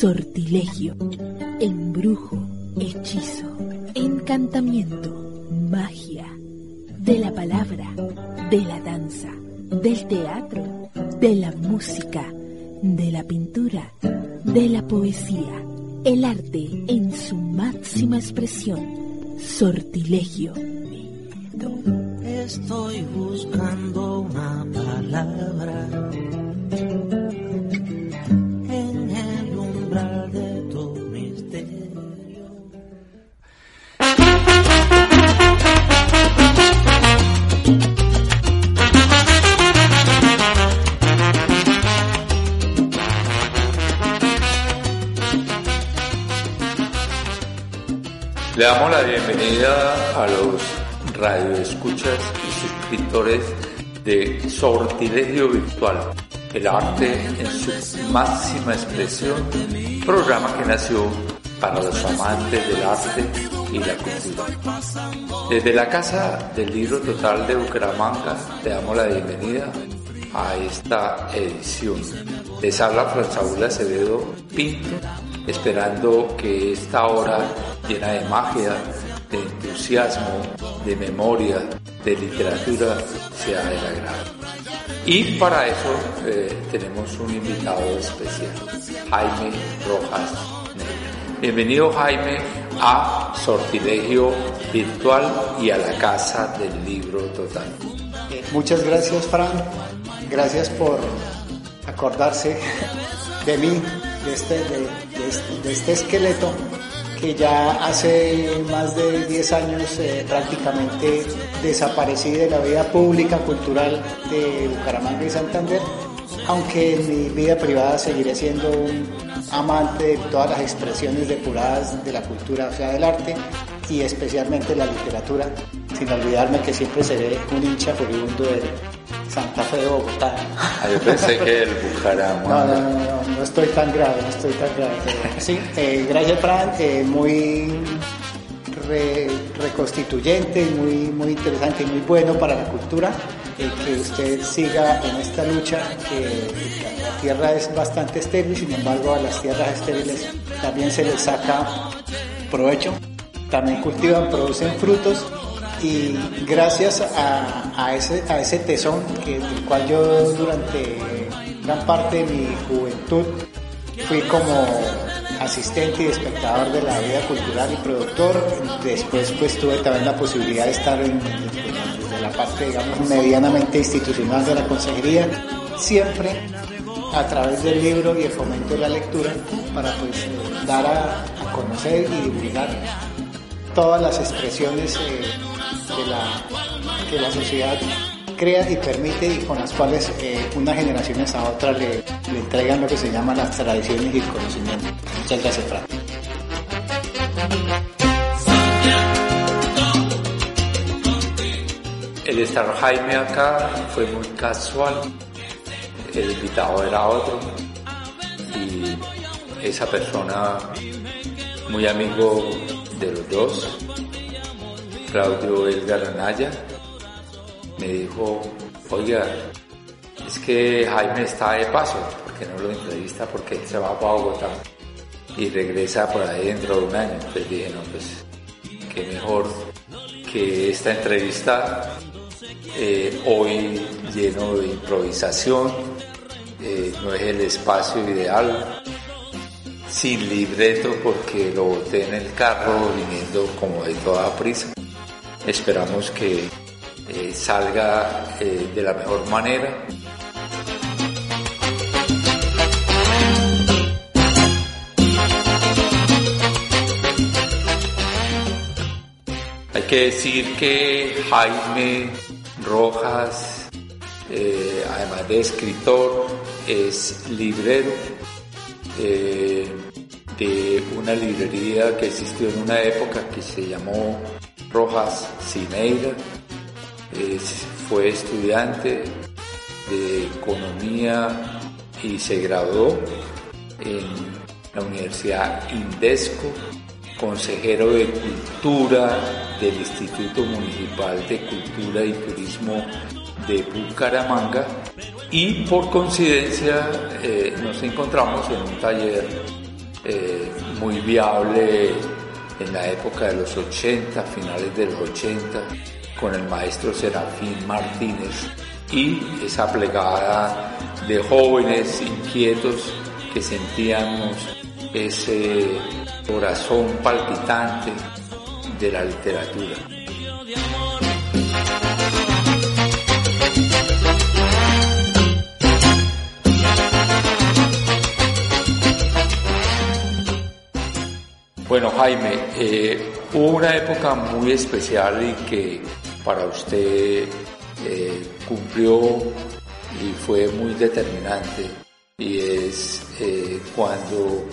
Sortilegio, embrujo, hechizo, encantamiento, magia, de la palabra, de la danza, del teatro, de la música, de la pintura, de la poesía, el arte en su máxima expresión, sortilegio. Estoy buscando una palabra Le damos la bienvenida a los radioescuchas y suscriptores de Sortilegio Virtual, el arte en su máxima expresión, programa que nació para los amantes del arte y la cultura. Desde la Casa del Libro Total de Bucaramanga le damos la bienvenida a esta edición. Les habla Franzaúl Acevedo Pinto, esperando que esta hora llena de magia, de entusiasmo, de memoria, de literatura sea del agrado. Y para eso eh, tenemos un invitado especial, Jaime Rojas. Bienvenido Jaime a Sortilegio Virtual y a la Casa del Libro Total. Muchas gracias, Fran. Gracias por acordarse de mí, de este, de de este esqueleto que ya hace más de 10 años eh, prácticamente desaparecí de la vida pública cultural de Bucaramanga y Santander, aunque en mi vida privada seguiré siendo un amante de todas las expresiones depuradas de la cultura, o sea, del arte y especialmente la literatura, sin olvidarme que siempre seré un hincha furibundo de Santa Fe de Bogotá. Ah, yo pensé que el Bucaramanga. No, no, no, no, no estoy tan grave, no estoy tan grave. pero sí, eh, gracias, Fran, eh, muy re- reconstituyente, muy, muy interesante y muy bueno para la cultura. eh, que usted siga en esta lucha, que la tierra es bastante estéril, sin embargo a las tierras estériles también se les saca provecho, también cultivan, producen frutos y gracias a, ese, a ese tesón que, del cual yo durante gran parte de mi juventud fui como asistente y espectador de la vida cultural y productor. Después pues tuve también la posibilidad de estar en, la parte digamos medianamente institucional de la consejería, siempre a través del libro y el fomento de la lectura para pues dar a conocer y divulgar todas las expresiones eh, que la sociedad crea y permite y con las cuales eh, unas generaciones a otras le, le entregan lo que se llaman las tradiciones y el conocimiento. Muchas gracias, Fran. El estar Jaime acá fue muy casual. El invitado era otro. Y esa persona, muy amigo de los dos, Claudio Edgar Anaya, me dijo, oiga, es que Jaime está de paso, porque no lo entrevista, porque él se va para Bogotá y regresa por ahí dentro de un año. Entonces dije, no, pues, qué mejor que esta entrevista eh, hoy lleno de improvisación, eh, no es el espacio ideal, sin libreto porque lo boté en el carro viniendo como de toda prisa. Esperamos que eh, salga eh, de la mejor manera. Hay que decir que Jaime Rojas, eh, además de escritor, es librero eh, de una librería que existió en una época que se llamó Rojas Cineira. fue estudiante de economía y se graduó en la Universidad Indesco, consejero de cultura del Instituto Municipal de Cultura y Turismo de Bucaramanga y por coincidencia eh, nos encontramos en un taller eh, muy viable en la época de los 80, finales de los 80, con el maestro Serafín Martínez y esa plegada de jóvenes inquietos que sentíamos ese corazón palpitante de la literatura. Bueno, Jaime, eh, hubo una época muy especial y que para usted eh, cumplió y fue muy determinante y es eh, cuando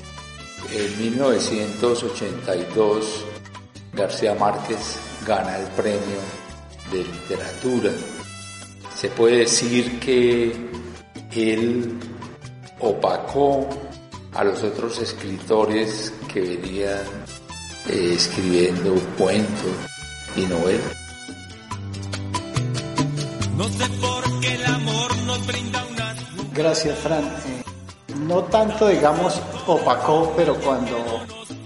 en 1982 García Márquez gana el premio de literatura. Se puede decir que él opacó a los otros escritores que venían eh, escribiendo cuentos y novelas. No sé por qué el amor nos brinda una... Gracias, Fran. Eh, no tanto, digamos, opacó, pero cuando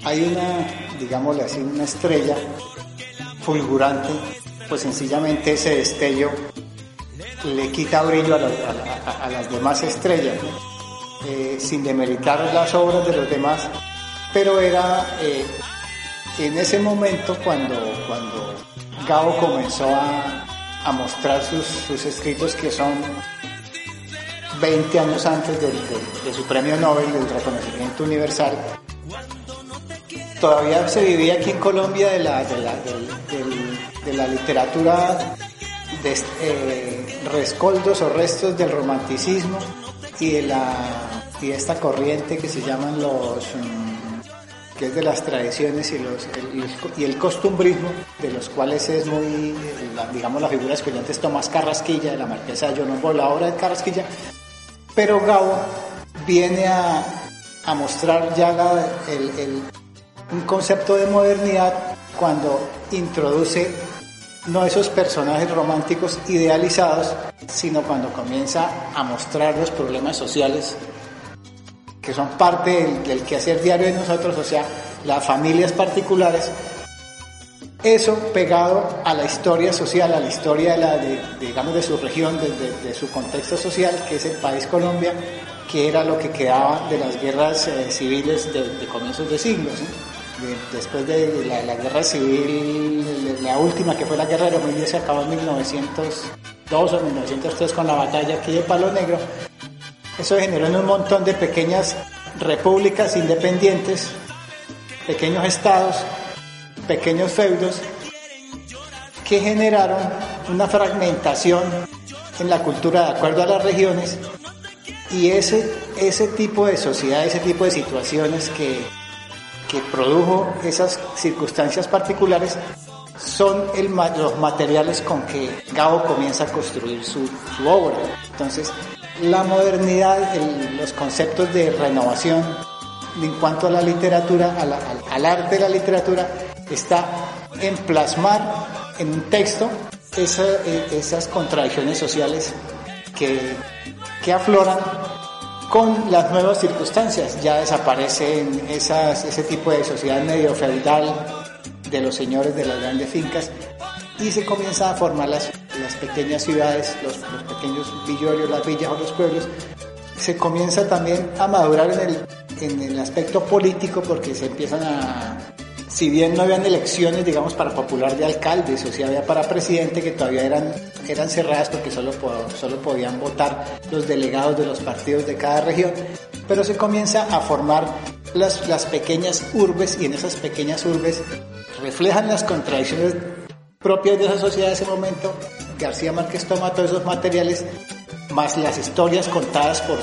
hay una, digámosle así, una estrella fulgurante, pues sencillamente ese destello le quita brillo a, las demás estrellas, eh, sin demeritar las obras de los demás, pero era eh, en ese momento cuando, cuando Gabo comenzó a, mostrar sus, sus escritos que son 20 años antes de, su premio Nobel del reconocimiento universal, todavía se vivía aquí en Colombia de la, de la, literatura de eh, rescoldos o restos del romanticismo y de, la, y esta corriente que se llaman los... Mm, que es de las tradiciones y, los, el, y el costumbrismo, de los cuales es muy, digamos, la figura escollante es Tomás Carrasquilla, de la marquesa de John la obra de Carrasquilla, pero Gabo viene a, mostrar ya un concepto de modernidad cuando introduce no esos personajes románticos idealizados, sino cuando comienza a mostrar los problemas sociales que son parte del, del quehacer diario de nosotros, o sea, las familias particulares eso pegado a la historia social, a la historia de, la, digamos, de su región, de, su contexto social, que es el país Colombia, que era lo que quedaba de las guerras eh, civiles de, comienzos de siglos. después de la, guerra civil, la última que fue la guerra de los 10 se acabó en 1902 o 1903 con la batalla aquí de Palo Negro. Eso generó en un montón de pequeñas repúblicas independientes, pequeños estados pequeños feudos que generaron una fragmentación en la cultura de acuerdo a las regiones y ese, ese tipo de sociedad, ese tipo de situaciones que, que produjo esas circunstancias particulares son los materiales con que Gabo comienza a construir su, su obra. Entonces, la modernidad, los conceptos de renovación en cuanto a la literatura, al arte de la literatura, está en plasmar en un texto eh, esas contradicciones sociales que, afloran con las nuevas circunstancias. Ya desaparecen esas, ese tipo de sociedad medio feudal de los señores de las grandes fincas y se comienzan a formar las, las pequeñas ciudades, los, pequeños villorios, las villas o los pueblos. Se comienza también a madurar en el, en el aspecto político porque se empiezan a, si bien no habían elecciones, digamos, para popular de alcaldes, o si había para presidente, que todavía eran, eran cerradas porque solo, solo podían votar los delegados de los partidos de cada región, pero se comienza a formar las, las pequeñas urbes y en esas pequeñas urbes reflejan las contradicciones propias de esa sociedad de ese momento. García Márquez toma todos esos materiales, más las historias contadas por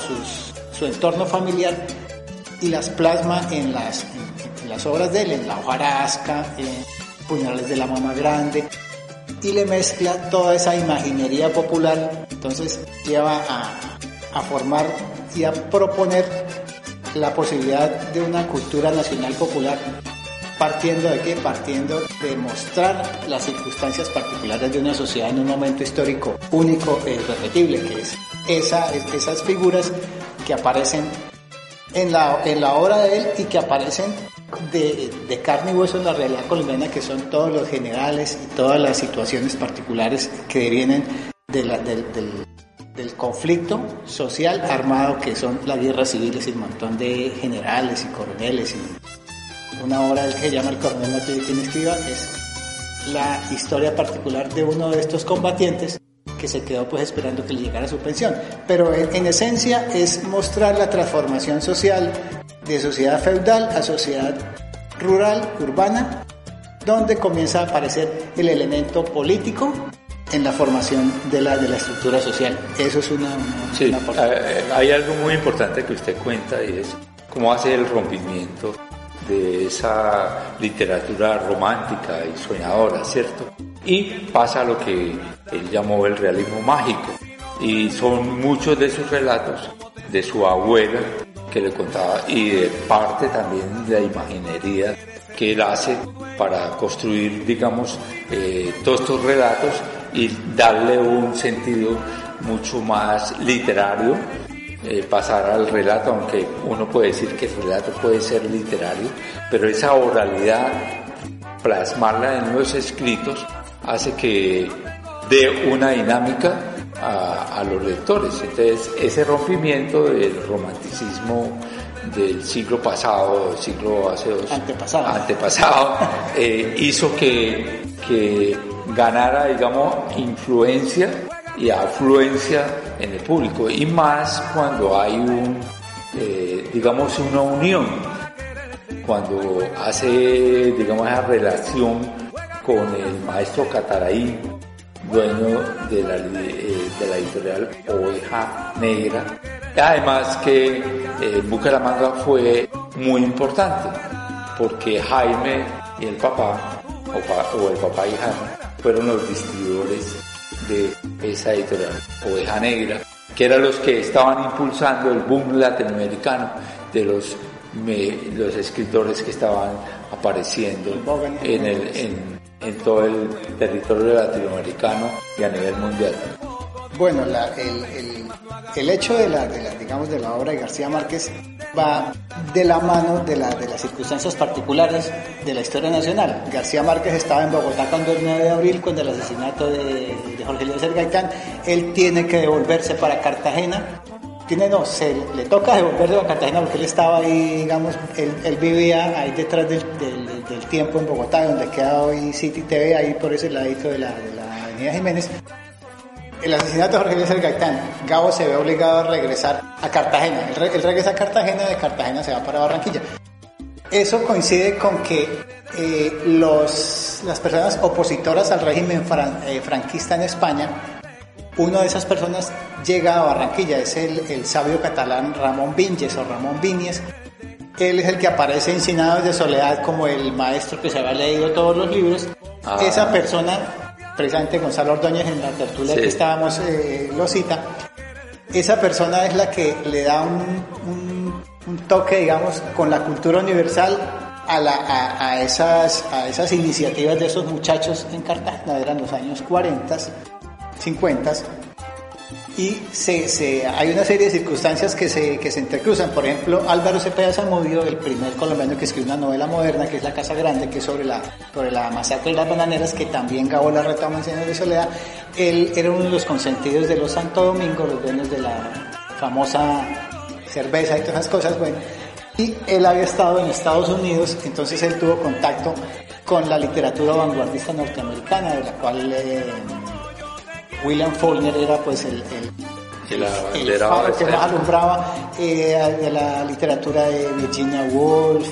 su entorno familiar, y las plasma en las, obras de él, en La hojarasca, en Puñales de la Mama Grande, y le mezcla toda esa imaginería popular, entonces lleva a formar y a proponer la posibilidad de una cultura nacional popular partiendo de qué? Partiendo de mostrar las circunstancias particulares de una sociedad en un momento histórico único e irrepetible, que es esa, esas figuras que aparecen en la, en la obra de él y que aparecen de, de, carne y hueso en la realidad colombiana, que son todos los generales y todas las situaciones particulares que vienen del, del, conflicto social armado que son las guerras civiles y un montón de generales y coroneles una obra que se llama El coronel tiene quien escriba es la historia particular de uno de estos combatientes que se quedó pues esperando que le llegara su pensión. Pero en, esencia es mostrar la transformación social de sociedad feudal a sociedad rural, urbana, donde comienza a aparecer el elemento político en la formación de la, de la estructura social. Eso es una... sí, eh, hay algo muy importante que usted cuenta y es cómo hace el rompimiento de esa literatura romántica y soñadora, ¿cierto? Y pasa lo que él llamó el realismo mágico. Y son muchos de sus relatos de su abuela que le contaba y de parte también de la imaginería que él hace para construir, digamos, eh, todos estos relatos y darle un sentido mucho más literario eh, pasar al relato, aunque uno puede decir que el relato puede ser literario, pero esa oralidad, plasmarla en los escritos, hace que dé una dinámica a, los lectores. Entonces, ese rompimiento del romanticismo del siglo pasado, del siglo hace dos, antepasado, antepasado eh, hizo que, que ganara, digamos, influencia y afluencia en el público y más cuando hay un, eh, digamos, una unión, cuando hace, digamos, esa relación con el maestro Cataraí, dueño de la, eh, de la editorial Oveja Negra. Además que eh, Bucaramanga fue muy importante porque Jaime y el papá, o el papá y Jaime, fueron los distribuidores de esa editorial, Oveja Negra, que eran los que estaban impulsando el boom latinoamericano de los, los escritores que estaban apareciendo en, el, en, en todo el territorio latinoamericano y a nivel mundial. Bueno, el, el, hecho de la, digamos, de la obra de García Márquez va de la mano de, la, de las circunstancias particulares de la historia nacional. García Márquez estaba en Bogotá cuando el 9 de abril, cuando el asesinato de, Jorge Luis Gaitán, él tiene que devolverse para Cartagena. Tiene, no, se le toca devolverse para Cartagena porque él estaba ahí, digamos, él, vivía ahí detrás del, del, del, tiempo en Bogotá, donde queda hoy City TV, ahí por ese ladito de la, de la Avenida Jiménez el asesinato de Jorge Luis Gaitán, Gabo se ve obligado a regresar a Cartagena. Él, regresa a Cartagena, de Cartagena se va para Barranquilla. Eso coincide con que eh, los, las personas opositoras al régimen eh, franquista en España, una de esas personas llega a Barranquilla, es el, sabio catalán Ramón Vinges o Ramón Viñes. Él es el que aparece en Sinados de Soledad como el maestro que se había leído todos los libros. Ah. Esa persona precisamente Gonzalo Ordóñez en la tertulia que estábamos eh, lo cita, esa persona es la que le da un, un, toque, digamos, con la cultura universal a, la, a, esas, a esas iniciativas de esos muchachos en Cartagena, eran los años 40, 50, y se, se, hay una serie de circunstancias que se, que se entrecruzan. Por ejemplo, Álvaro Cepeda Zamudio, el primer colombiano que escribió una novela moderna, que es La Casa Grande, que es sobre la, sobre la masacre de las bananeras, que también Gabo la retoma en de Soledad. Él era uno de los consentidos de los Santo Domingo, los dueños de la famosa cerveza y todas esas cosas. Bueno, y él había estado en Estados Unidos, entonces él tuvo contacto con la literatura vanguardista norteamericana, de la cual... Eh, William Faulkner era pues el, el, el, que más alumbraba eh, de la literatura de Virginia Woolf,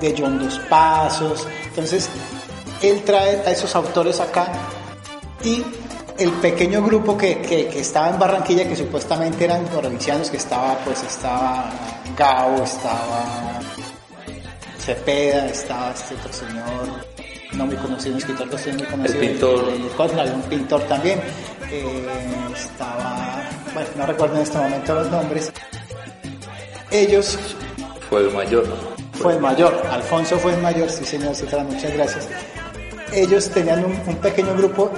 de John Dos Pasos. Entonces, él trae a esos autores acá y el pequeño grupo que, que, estaba en Barranquilla, que supuestamente eran provincianos, que estaba, pues, estaba Gao, estaba Cepeda, estaba este otro señor, no muy conocido, un escritor que muy conocido. El pintor. de- de Cosmo, un pintor también. Eh, estaba, bueno, no recuerdo en este momento los nombres. Ellos Fue el mayor. fue el mayor, Alfonso fue el mayor, sí señor Citra, muchas gracias. Ellos tenían un, un pequeño grupo,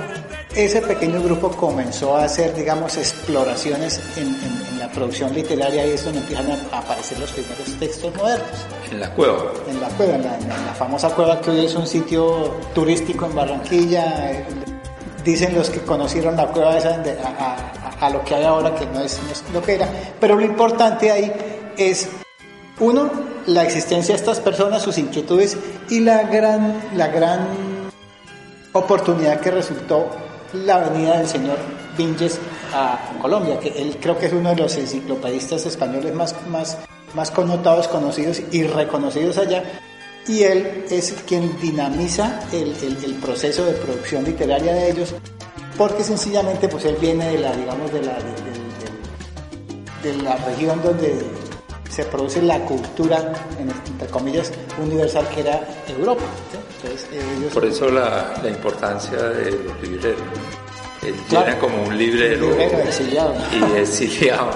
ese pequeño grupo comenzó a hacer, digamos, exploraciones en, en- en la producción literaria y es donde empiezan a, aparecer los primeros textos modernos. En la cueva. En la cueva, en la, en la famosa cueva que hoy es un sitio turístico en Barranquilla. Dicen los que conocieron la cueva esa de- a, a- a lo que hay ahora, que no es, no es lo que era. Pero lo importante ahí es uno, la existencia de estas personas, sus inquietudes y la gran, la gran oportunidad que resultó la venida del señor Vinges a Colombia, que él creo que es uno de los enciclopedistas españoles más, más, más connotados, conocidos y reconocidos allá. Y él es quien dinamiza el, el- proceso de producción literaria de ellos, porque sencillamente pues él viene de la, digamos, de la, de la región donde se produce la cultura, en- entre comillas, universal que era Europa. ¿sí? Entonces, ellos Por eso la, la importancia de los libreros. Él Claro. llena como un librero, Librero exiliado. y exiliado.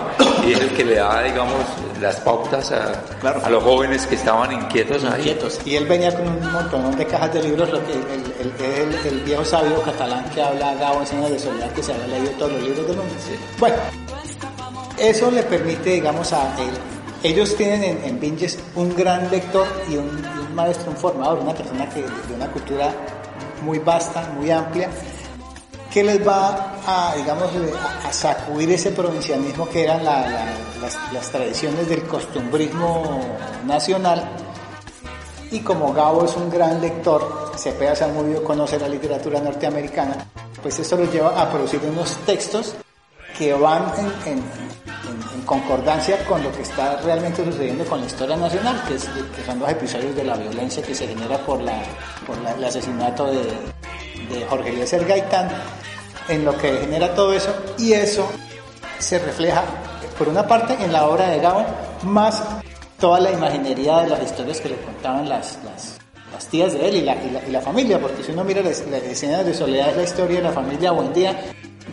Y es el que le da, digamos, las pautas a, Claro. a los jóvenes que estaban inquietos ahí. inquietos. Y él venía con un montón de cajas de libros, lo que el, el- el- el viejo sabio catalán que habla Gabo en Señas de Soledad, que se había leído todos los libros del mundo. Bueno, eso le permite, digamos, a él. Ellos tienen en, en un gran lector y un, maestro, un formador, una persona que de una cultura muy vasta, muy amplia, que les va a, digamos, a, a sacudir ese provincianismo que eran la- la- las, tradiciones del costumbrismo nacional. Y como Gabo es un gran lector, Cepeda se ha movido a conocer la literatura norteamericana, pues eso los lleva a producir unos textos que van en concordancia con lo que está realmente sucediendo con la historia nacional, que, es- que son los episodios de la violencia que se genera por, la, por la- el asesinato de, de Jorge Eliezer Gaitán, en lo que genera todo eso, y eso se refleja, por una parte, en la obra de Gabo, más toda la imaginería de las historias que le contaban las, las, las tías de él y la, y la, y la familia, porque si uno mira las, las escenas de soledad, es la historia de la familia Buen Día,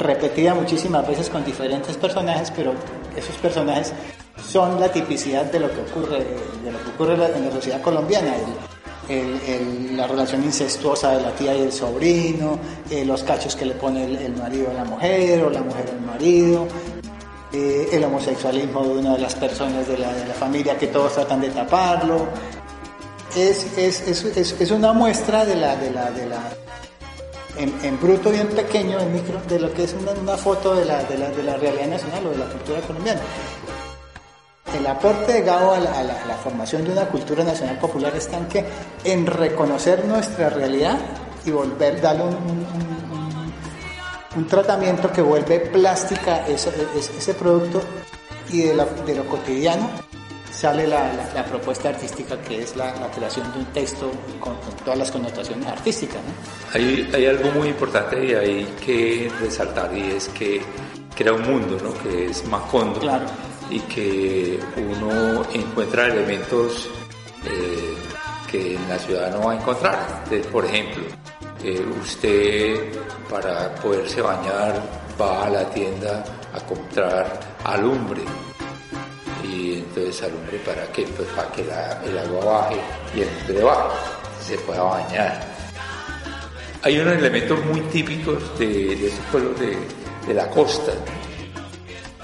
repetida muchísimas veces con diferentes personajes, pero esos personajes son la tipicidad de lo que ocurre, en la- sociedad colombiana. El- la relación incestuosa de la tía y el sobrino, eh, los cachos que le pone el, marido a la mujer o la mujer al marido, eh, el homosexualismo de una de las personas de la, familia que todos tratan de taparlo. Es, es, es, es una muestra de la, de la, de la en, en bruto y en pequeño, en micro, de lo que es una, foto de la, de, la, de la realidad nacional o de la cultura colombiana. El aporte de Gabo a la, formación de una cultura nacional popular está en que en reconocer nuestra realidad y volver, darle un, un- tratamiento que vuelve plástica ese, ese- ese producto y de, la- de lo cotidiano sale la, la- la propuesta artística que es la, la creación de un texto con, con todas las connotaciones artísticas. ¿no? Hay, hay algo muy importante y hay que resaltar y es que crea un mundo, ¿no? Que es Macondo. Claro. Y que uno encuentra elementos eh, que en la ciudad no va a encontrar. Por ejemplo, eh, usted para poderse bañar va a la tienda a comprar alumbre. Y entonces alumbre para qué? Pues para que el agua baje y el hombre se pueda bañar. Hay unos elementos muy típicos de, de esos pueblos de, de la costa.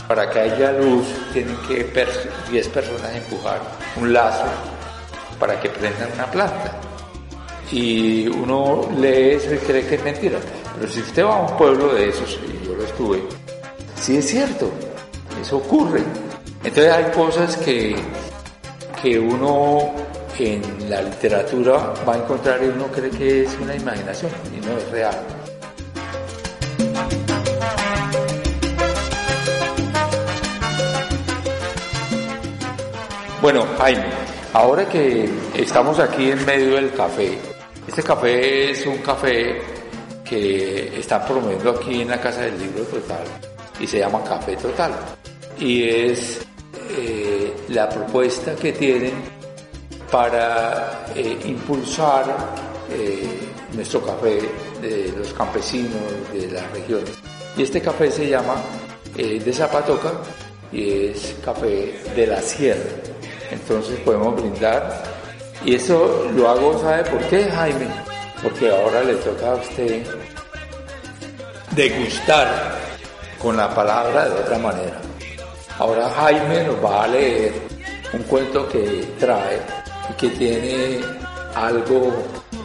Para que haya luz tienen que pers- 10 personas empujar un lazo para que prendan una planta. Y uno lee eso y cree que es mentira. Pero si usted va a un pueblo de esos, y yo lo estuve, sí es cierto, eso ocurre. Entonces hay cosas que, que uno en la literatura va a encontrar y uno cree que es una imaginación y no es real. Bueno, Jaime, ahora que estamos aquí en medio del café, este café es un café que están promoviendo aquí en la Casa del Libro Total y se llama Café Total. Y es la propuesta que tienen para eh, impulsar eh, nuestro café de los campesinos de las regiones. Y este café se llama eh, de Zapatoca y es café de la sierra. Entonces podemos brindar. Y eso lo hago, ¿sabe por qué, Jaime? Porque ahora le toca a usted degustar con la palabra de otra manera. Ahora Jaime nos va a leer un cuento que trae y que tiene algo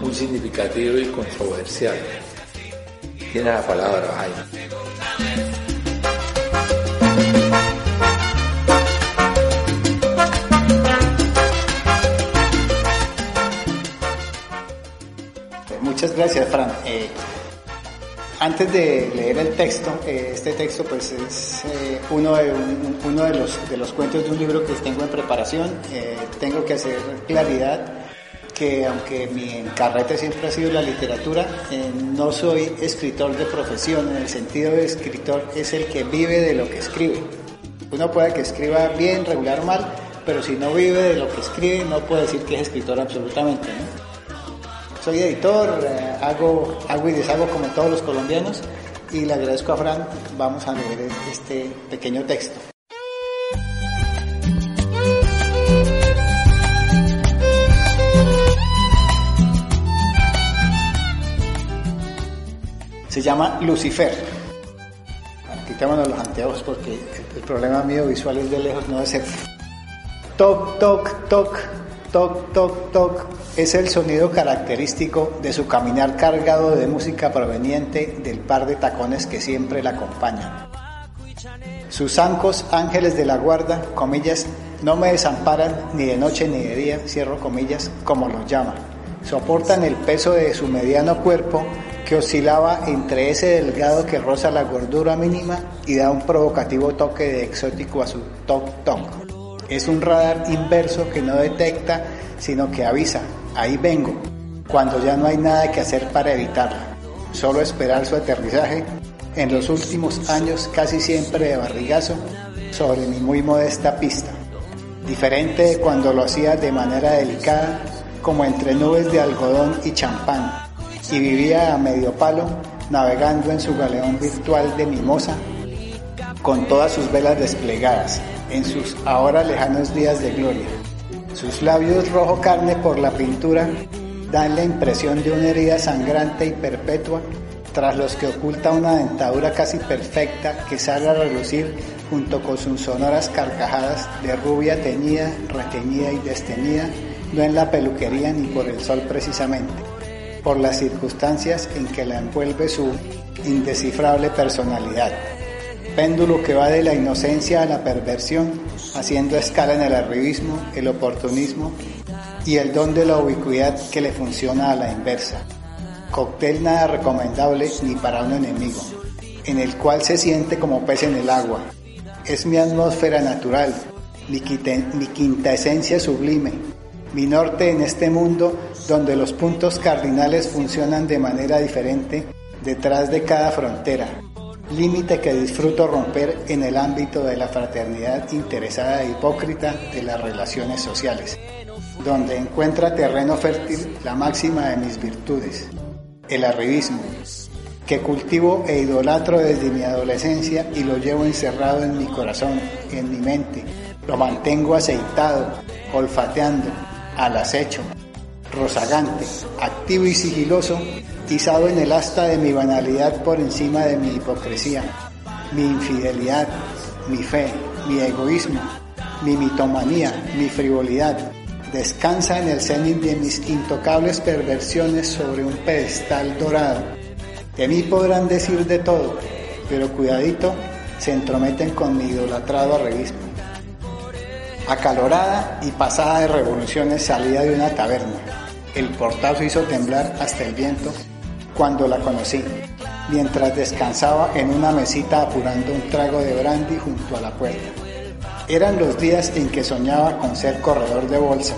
muy significativo y controversial. Tiene la palabra Jaime. Muchas gracias, Fran. Eh, antes de leer el texto, eh, este texto pues es eh, uno, de, un- uno de, los, de los cuentos de un libro que tengo en preparación. Eh, tengo que hacer claridad que aunque mi encarrete siempre ha sido la literatura, no soy escritor de profesión, en el sentido de escritor es el que vive de lo que escribe. Uno puede que escriba bien, regular o mal, pero si no vive de lo que escribe no puede decir que es escritor absolutamente. Soy editor, eh, hago, hago y deshago como todos los colombianos y le agradezco a Fran. Vamos a leer este pequeño texto. Se llama Lucifer. Quitémonos los anteojos porque el problema mío visual es de lejos, no de cerca. Toc, toc, toc, toc, toc, toc. Es el sonido característico de su caminar cargado de música proveniente del par de tacones que siempre la acompañan. Sus zancos, ángeles de la guarda, comillas, no me desamparan ni de noche ni de día, cierro comillas, como los llama. Soportan el peso de su mediano cuerpo que oscilaba entre ese delgado que roza la gordura mínima y da un provocativo toque de exótico a su toc toc. Es un radar inverso que no detecta, sino que avisa, ahí vengo, cuando ya no hay nada que hacer para evitarla. Solo esperar su aterrizaje, en los últimos años casi siempre de barrigazo, sobre mi muy modesta pista. Diferente de cuando lo hacía de manera delicada, como entre nubes de algodón y champán, y vivía a medio palo, navegando en su galeón virtual de mimosa, con todas sus velas desplegadas, en sus ahora lejanos días de gloria. Sus labios rojo carne por la pintura dan la impresión de una herida sangrante y perpetua, tras los que oculta una dentadura casi perfecta que sale a relucir junto con sus sonoras carcajadas de rubia teñida, reteñida y desteñida, no en la peluquería ni por el sol precisamente, por las circunstancias en que la envuelve su indescifrable personalidad péndulo que va de la inocencia a la perversión, haciendo escala en el arribismo, el oportunismo y el don de la ubicuidad que le funciona a la inversa. Cóctel nada recomendable ni para un enemigo, en el cual se siente como pez en el agua. Es mi atmósfera natural, mi, quinta esencia sublime, mi norte en este mundo donde los puntos cardinales funcionan de manera diferente detrás de cada frontera límite que disfruto romper en el ámbito de la fraternidad interesada e hipócrita de las relaciones sociales, donde encuentra terreno fértil la máxima de mis virtudes, el arribismo, que cultivo e idolatro desde mi adolescencia y lo llevo encerrado en mi corazón, en mi mente, lo mantengo aceitado, olfateando, al acecho, rozagante, activo y sigiloso, en el asta de mi banalidad por encima de mi hipocresía, mi infidelidad, mi fe, mi egoísmo, mi mitomanía, mi frivolidad. Descansa en el cenit de mis intocables perversiones sobre un pedestal dorado. De mí podrán decir de todo, pero cuidadito, se entrometen con mi idolatrado arreguismo. Acalorada y pasada de revoluciones salida de una taberna. El portazo hizo temblar hasta el viento cuando la conocí, mientras descansaba en una mesita apurando un trago de brandy junto a la puerta. Eran los días en que soñaba con ser corredor de bolsa.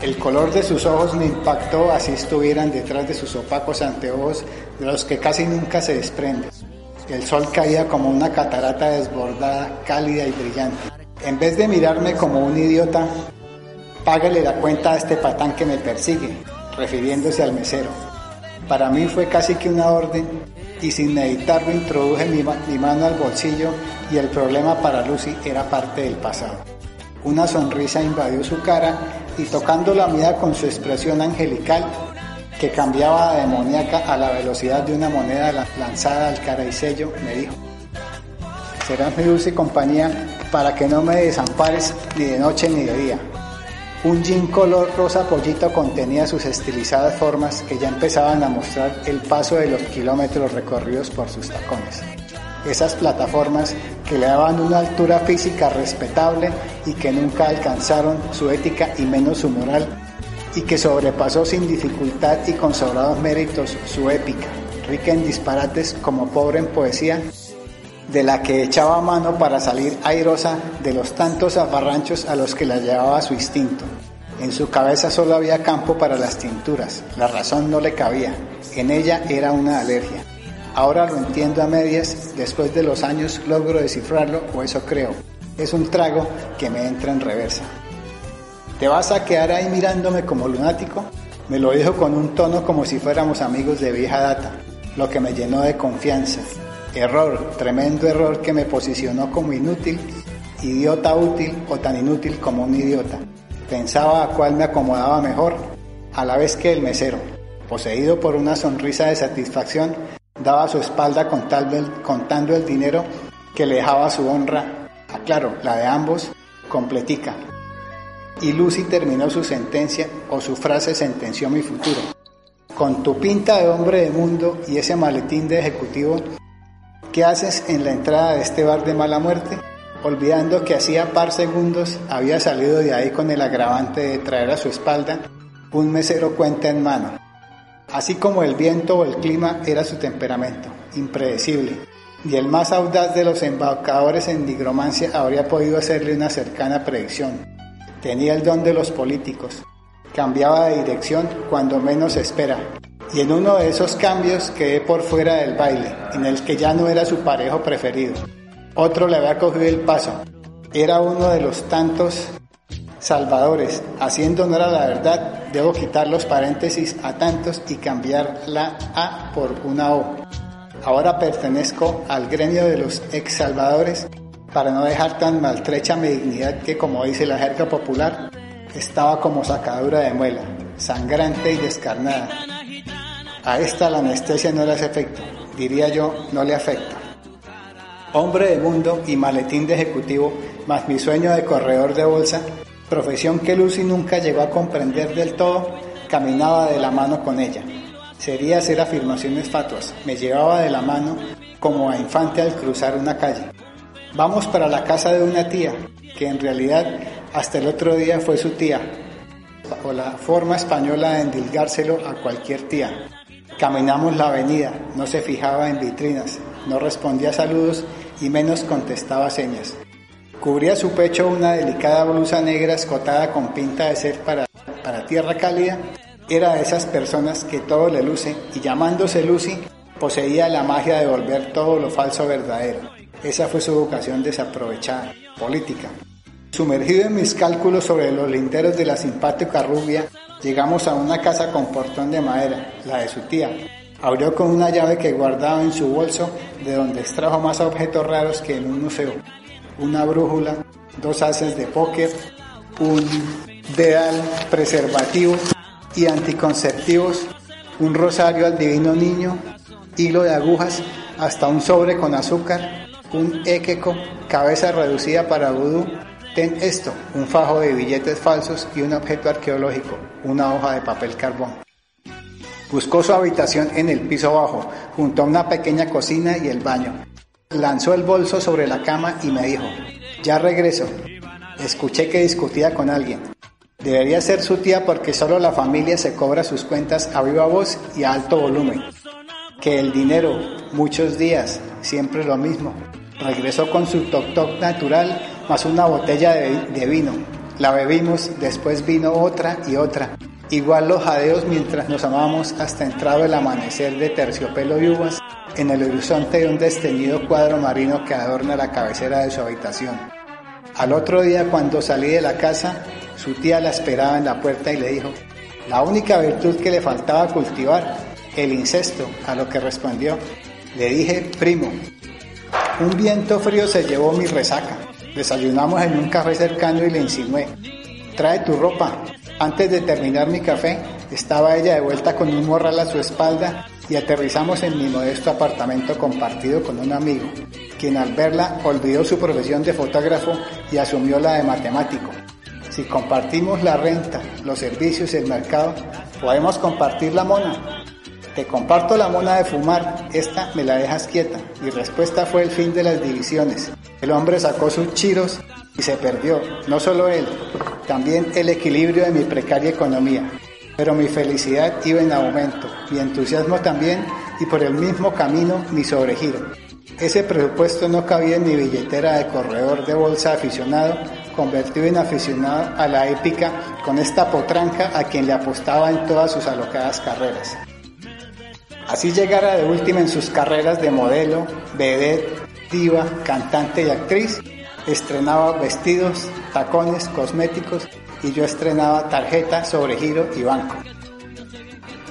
El color de sus ojos me impactó así estuvieran detrás de sus opacos anteojos de los que casi nunca se desprenden. El sol caía como una catarata desbordada, cálida y brillante. En vez de mirarme como un idiota, págale la cuenta a este patán que me persigue, refiriéndose al mesero. Para mí fue casi que una orden y sin meditarlo introduje mi, mano al bolsillo y el problema para Lucy era parte del pasado. Una sonrisa invadió su cara y tocando la mía con su expresión angelical, que cambiaba de demoníaca a la velocidad de una moneda lanzada al cara y sello, me dijo, serás mi dulce compañía para que no me desampares ni de noche ni de día. Un jean color rosa pollito contenía sus estilizadas formas que ya empezaban a mostrar el paso de los kilómetros recorridos por sus tacones. Esas plataformas que le daban una altura física respetable y que nunca alcanzaron su ética y menos su moral y que sobrepasó sin dificultad y con sobrados méritos su épica, rica en disparates como pobre en poesía, de la que echaba mano para salir airosa de los tantos afarranchos a los que la llevaba su instinto. En su cabeza solo había campo para las tinturas, la razón no le cabía, en ella era una alergia. Ahora lo entiendo a medias, después de los años logro descifrarlo, o eso creo. Es un trago que me entra en reversa. ¿Te vas a quedar ahí mirándome como lunático? Me lo dijo con un tono como si fuéramos amigos de vieja data, lo que me llenó de confianza. Error, tremendo error que me posicionó como inútil, idiota útil o tan inútil como un idiota. Pensaba a cuál me acomodaba mejor, a la vez que el mesero, poseído por una sonrisa de satisfacción, daba su espalda contando el dinero que le dejaba su honra, aclaro, la de ambos, completica. Y Lucy terminó su sentencia o su frase sentenció mi futuro. Con tu pinta de hombre de mundo y ese maletín de ejecutivo, ¿qué haces en la entrada de este bar de mala muerte? Olvidando que hacía par segundos había salido de ahí con el agravante de traer a su espalda un mesero cuenta en mano. Así como el viento o el clima era su temperamento, impredecible, y el más audaz de los embaucadores en nigromancia habría podido hacerle una cercana predicción. Tenía el don de los políticos. Cambiaba de dirección cuando menos espera. Y en uno de esos cambios quedé por fuera del baile, en el que ya no era su parejo preferido. Otro le había cogido el paso. Era uno de los tantos salvadores. Haciendo honor a la verdad, debo quitar los paréntesis a tantos y cambiar la A por una O. Ahora pertenezco al gremio de los ex salvadores para no dejar tan maltrecha mi dignidad que, como dice la jerga popular, estaba como sacadura de muela, sangrante y descarnada. A esta la anestesia no le hace efecto, diría yo, no le afecta. Hombre de mundo y maletín de ejecutivo, más mi sueño de corredor de bolsa, profesión que Lucy nunca llegó a comprender del todo, caminaba de la mano con ella. Sería hacer afirmaciones fatuas, me llevaba de la mano como a infante al cruzar una calle. Vamos para la casa de una tía, que en realidad hasta el otro día fue su tía, o la forma española de endilgárselo a cualquier tía. Caminamos la avenida, no se fijaba en vitrinas, no respondía saludos y menos contestaba señas. Cubría su pecho una delicada blusa negra escotada con pinta de ser para, para tierra cálida. Era de esas personas que todo le luce y llamándose Lucy poseía la magia de volver todo lo falso verdadero. Esa fue su vocación desaprovechada, política. Sumergido en mis cálculos sobre los linderos de la simpática rubia, llegamos a una casa con portón de madera, la de su tía. Abrió con una llave que guardaba en su bolso, de donde extrajo más objetos raros que en un museo. Una brújula, dos haces de póker, un dedal preservativo y anticonceptivos, un rosario al divino niño, hilo de agujas, hasta un sobre con azúcar, un equeco, cabeza reducida para vudú. Ten esto, un fajo de billetes falsos y un objeto arqueológico, una hoja de papel carbón. Buscó su habitación en el piso bajo, junto a una pequeña cocina y el baño. Lanzó el bolso sobre la cama y me dijo, ya regreso. Escuché que discutía con alguien. Debería ser su tía porque solo la familia se cobra sus cuentas a viva voz y a alto volumen. Que el dinero, muchos días, siempre lo mismo. Regresó con su toc toc natural más una botella de, vino. La bebimos, después vino otra y otra. Igual los jadeos mientras nos amamos hasta entrado el amanecer de terciopelo y uvas en el horizonte de un desteñido cuadro marino que adorna la cabecera de su habitación. Al otro día, cuando salí de la casa, su tía la esperaba en la puerta y le dijo, la única virtud que le faltaba cultivar, el incesto, a lo que respondió, le dije, primo, un viento frío se llevó mi resaca. Desayunamos en un café cercano y le insinué, trae tu ropa. Antes de terminar mi café, estaba ella de vuelta con un morral a su espalda y aterrizamos en mi modesto apartamento compartido con un amigo, quien al verla olvidó su profesión de fotógrafo y asumió la de matemático. Si compartimos la renta, los servicios y el mercado, podemos compartir la mona. Te comparto la mona de fumar, esta me la dejas quieta. Mi respuesta fue el fin de las divisiones. El hombre sacó sus chiros y se perdió, no solo él, también el equilibrio de mi precaria economía. Pero mi felicidad iba en aumento, mi entusiasmo también y por el mismo camino mi sobregiro. Ese presupuesto no cabía en mi billetera de corredor de bolsa aficionado, convertido en aficionado a la épica con esta potranca a quien le apostaba en todas sus alocadas carreras. Así llegara de última en sus carreras de modelo, vedette, diva, cantante y actriz, estrenaba vestidos, tacones, cosméticos y yo estrenaba tarjeta, sobregiro y banco.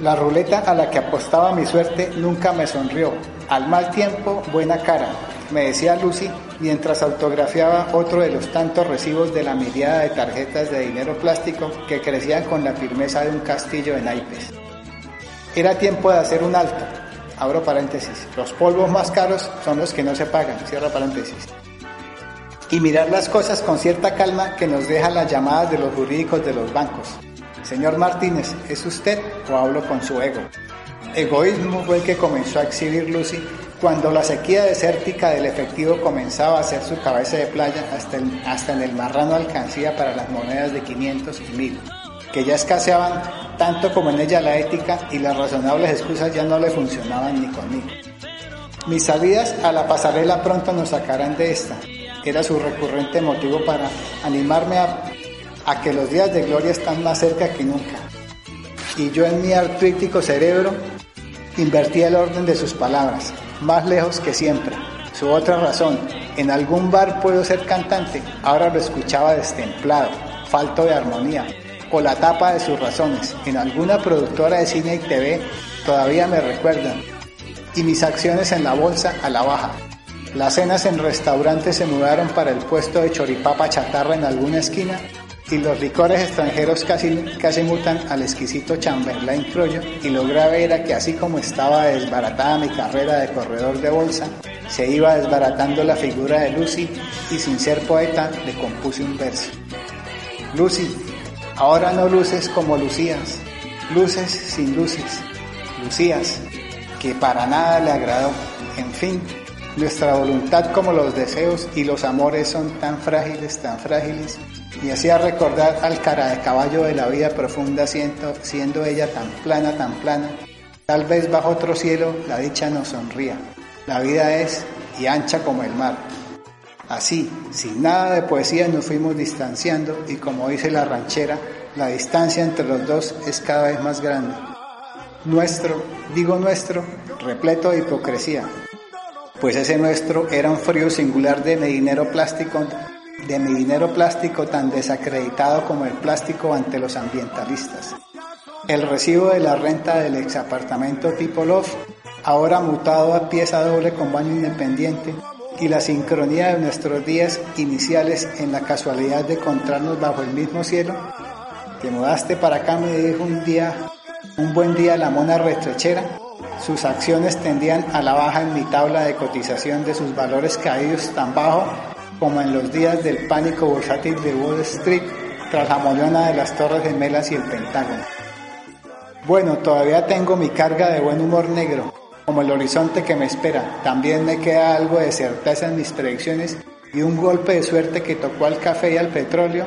La ruleta a la que apostaba mi suerte nunca me sonrió. Al mal tiempo, buena cara, me decía Lucy mientras autografiaba otro de los tantos recibos de la mirada de tarjetas de dinero plástico que crecían con la firmeza de un castillo de naipes. Era tiempo de hacer un alto. Abro paréntesis. Los polvos más caros son los que no se pagan. Cierro paréntesis. Y mirar las cosas con cierta calma que nos deja las llamadas de los jurídicos de los bancos. Señor Martínez, ¿es usted o hablo con su ego? Egoísmo fue el que comenzó a exhibir Lucy cuando la sequía desértica del efectivo comenzaba a hacer su cabeza de playa hasta, hasta en el marrano alcancía para las monedas de 500 y 1000, que ya escaseaban tanto como en ella la ética y las razonables excusas ya no le funcionaban ni conmigo. Mis salidas a la pasarela pronto nos sacarán de esta. Era su recurrente motivo para animarme a, que los días de gloria están más cerca que nunca. Y yo en mi artrítico cerebro invertía el orden de sus palabras, más lejos que siempre. Su otra razón, en algún bar puedo ser cantante, ahora lo escuchaba destemplado, falto de armonía, o la tapa de sus razones. En alguna productora de cine y TV todavía me recuerdan. Y mis acciones en la bolsa a la baja. Las cenas en restaurantes se mudaron para el puesto de choripapa chatarra en alguna esquina y los licores extranjeros casi, casi mutan al exquisito Chamberlain Croyo y lo grave era que así como estaba desbaratada mi carrera de corredor de bolsa, se iba desbaratando la figura de Lucy y sin ser poeta le compuse un verso. Lucy, Ahora no luces como Lucías, luces sin luces, Lucías, que para nada le agradó. En fin, nuestra voluntad como los deseos y los amores son tan frágiles, tan frágiles, y hacía recordar al cara de caballo de la vida profunda siendo, siendo ella tan plana, tan plana. Tal vez bajo otro cielo la dicha nos sonría. La vida es y ancha como el mar. Así, sin nada de poesía nos fuimos distanciando y como dice la ranchera, la distancia entre los dos es cada vez más grande. Nuestro, digo nuestro, repleto de hipocresía, pues ese nuestro era un frío singular de mi dinero plástico, de plástico tan desacreditado como el plástico ante los ambientalistas. El recibo de la renta del ex apartamento tipo Love, ahora mutado a pieza doble con baño independiente, y la sincronía de nuestros días iniciales en la casualidad de encontrarnos bajo el mismo cielo, te mudaste para acá, me dijo un día, un buen día la mona retrechera. Sus acciones tendían a la baja en mi tabla de cotización de sus valores caídos tan bajo como en los días del pánico bursátil de Wall Street tras la mollona de las Torres Gemelas y el Pentágono. Bueno, todavía tengo mi carga de buen humor negro, como el horizonte que me espera. También me queda algo de certeza en mis predicciones y un golpe de suerte que tocó al café y al petróleo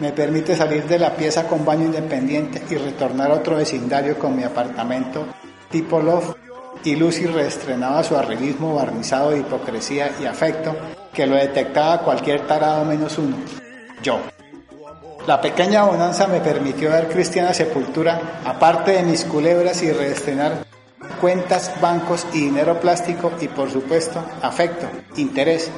me permite salir de la pieza con baño independiente y retornar a otro vecindario con mi apartamento tipo loft y Lucy reestrenaba su arribismo barnizado de hipocresía y afecto que lo detectaba cualquier tarado menos uno, yo. La pequeña bonanza me permitió dar cristiana sepultura, aparte de mis culebras y reestrenar cuentas, bancos y dinero plástico y por supuesto afecto, interés.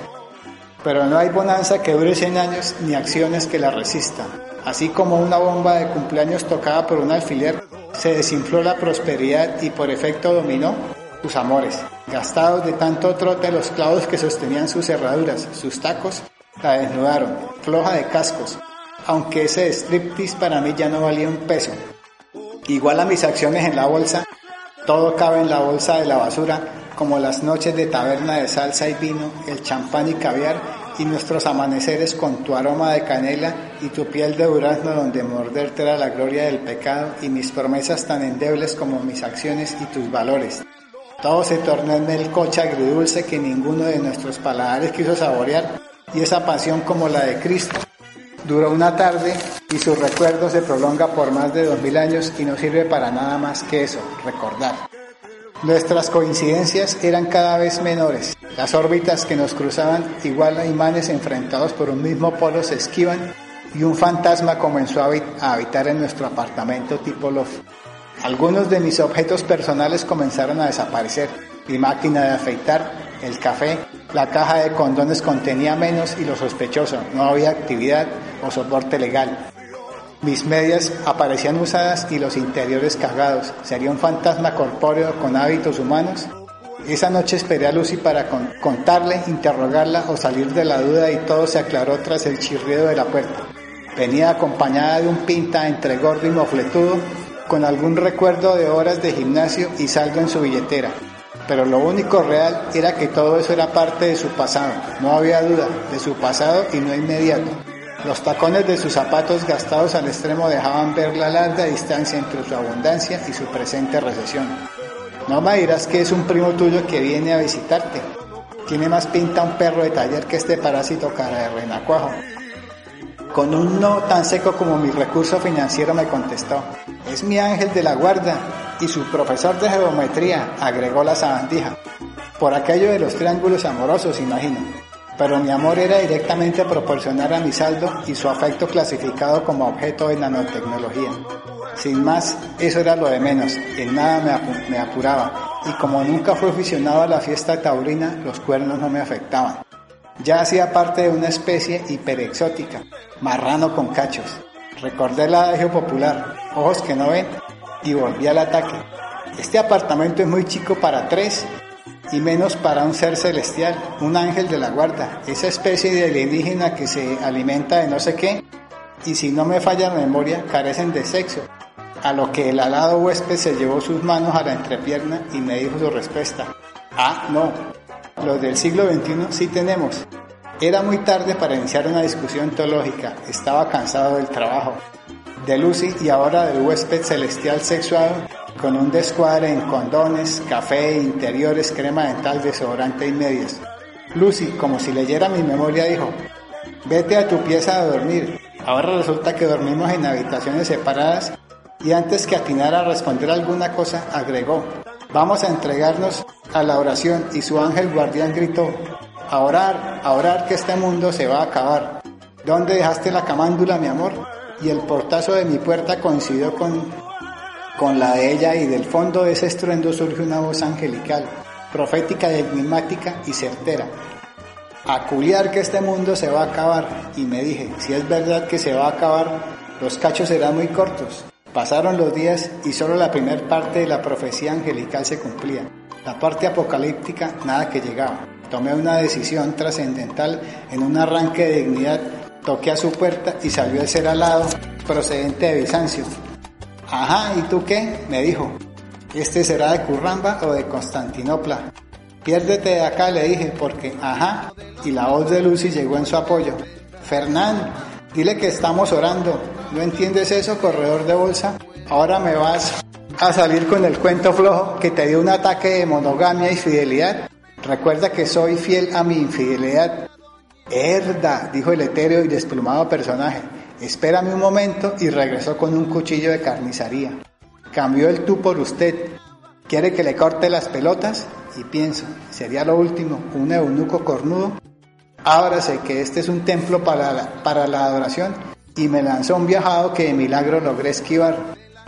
Pero no hay bonanza que dure 100 años ni acciones que la resistan. Así como una bomba de cumpleaños tocada por un alfiler, se desinfló la prosperidad y por efecto dominó sus amores. Gastados de tanto trote los clavos que sostenían sus cerraduras, sus tacos, la desnudaron, floja de cascos, aunque ese striptease para mí ya no valía un peso. Igual a mis acciones en la bolsa, todo cabe en la bolsa de la basura, como las noches de taberna de salsa y vino, el champán y caviar, y nuestros amaneceres con tu aroma de canela y tu piel de durazno donde morderte era la gloria del pecado y mis promesas tan endebles como mis acciones y tus valores. Todo se tornó en el coche agridulce que ninguno de nuestros paladares quiso saborear y esa pasión como la de Cristo Duró una tarde y su recuerdo se prolonga por más de dos mil años y no sirve para nada más que eso, recordar. Nuestras coincidencias eran cada vez menores. Las órbitas que nos cruzaban, igual a imanes enfrentados por un mismo polo, se esquivan y un fantasma comenzó a habitar en nuestro apartamento tipo loft. Algunos de mis objetos personales comenzaron a desaparecer. Mi máquina de afeitar, el café, la caja de condones contenía menos y lo sospechoso, no había actividad o soporte legal. Mis medias aparecían usadas y los interiores cagados. ¿Sería un fantasma corpóreo con hábitos humanos? Esa noche esperé a Lucy para contarle, interrogarla o salir de la duda y todo se aclaró tras el chirrido de la puerta. Venía acompañada de un pinta entre gordo y mofletudo, con algún recuerdo de horas de gimnasio y saldo en su billetera pero lo único real era que todo eso era parte de su pasado, no había duda, de su pasado y no inmediato. Los tacones de sus zapatos gastados al extremo dejaban ver la larga distancia entre su abundancia y su presente recesión. No me dirás que es un primo tuyo que viene a visitarte. Tiene más pinta un perro de taller que este parásito cara de renacuajo. Con un no tan seco como mi recurso financiero me contestó, es mi ángel de la guarda y su profesor de geometría, agregó la sabandija. Por aquello de los triángulos amorosos, imagino. Pero mi amor era directamente proporcional a mi saldo y su afecto clasificado como objeto de nanotecnología. Sin más, eso era lo de menos, en nada me, apuraba, y como nunca fui aficionado a la fiesta taurina, los cuernos no me afectaban. Ya hacía parte de una especie hiperexótica, marrano con cachos. Recordé el adagio popular, ojos que no ven, y volví al ataque. Este apartamento es muy chico para tres y menos para un ser celestial, un ángel de la guarda, esa especie de alienígena que se alimenta de no sé qué y si no me falla la memoria carecen de sexo. A lo que el alado huésped se llevó sus manos a la entrepierna y me dijo su respuesta. Ah, no, los del siglo XXI sí tenemos. Era muy tarde para iniciar una discusión teológica, estaba cansado del trabajo de Lucy y ahora del huésped celestial sexuado con un descuadre en condones, café, interiores, crema dental, desodorante y medias. Lucy, como si leyera mi memoria, dijo, vete a tu pieza a dormir. Ahora resulta que dormimos en habitaciones separadas y antes que atinara a responder alguna cosa, agregó, vamos a entregarnos a la oración y su ángel guardián gritó, a orar, a orar que este mundo se va a acabar. ¿Dónde dejaste la camándula, mi amor? y el portazo de mi puerta coincidió con, con la de ella y del fondo de ese estruendo surge una voz angelical, profética, enigmática y certera. A culiar que este mundo se va a acabar y me dije, si es verdad que se va a acabar, los cachos serán muy cortos. Pasaron los días y solo la primera parte de la profecía angelical se cumplía. La parte apocalíptica nada que llegaba. Tomé una decisión trascendental en un arranque de dignidad Toqué a su puerta y salió el ser alado procedente de Bizancio. Ajá, ¿y tú qué? me dijo. ¿Este será de Curramba o de Constantinopla? Piérdete de acá, le dije, porque, ajá, y la voz de Lucy llegó en su apoyo. Fernán, dile que estamos orando. ¿No entiendes eso, corredor de bolsa? Ahora me vas a salir con el cuento flojo que te dio un ataque de monogamia y fidelidad. Recuerda que soy fiel a mi infidelidad Herda, dijo el etéreo y desplumado personaje. Espérame un momento y regresó con un cuchillo de carnicería. Cambió el tú por usted. ¿Quiere que le corte las pelotas? Y pienso, sería lo último, un eunuco cornudo. Sé que este es un templo para la, para la adoración y me lanzó un viajado que de milagro logré esquivar.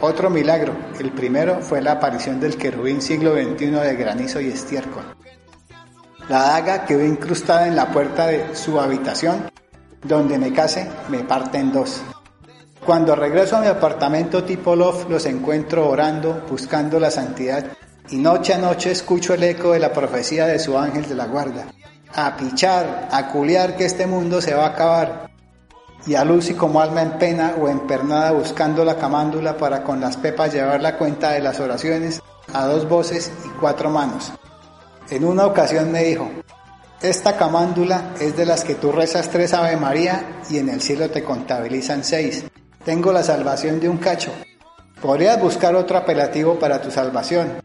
Otro milagro, el primero fue la aparición del querubín siglo XXI de granizo y estiércol. La daga quedó incrustada en la puerta de su habitación, donde me case me parte en dos. Cuando regreso a mi apartamento tipo loft los encuentro orando, buscando la santidad, y noche a noche escucho el eco de la profecía de su ángel de la guarda. A pichar, a culiar que este mundo se va a acabar. Y a Lucy como alma en pena o empernada buscando la camándula para con las pepas llevar la cuenta de las oraciones a dos voces y cuatro manos. En una ocasión me dijo, esta camándula es de las que tú rezas tres Ave María y en el cielo te contabilizan seis. Tengo la salvación de un cacho. Podrías buscar otro apelativo para tu salvación.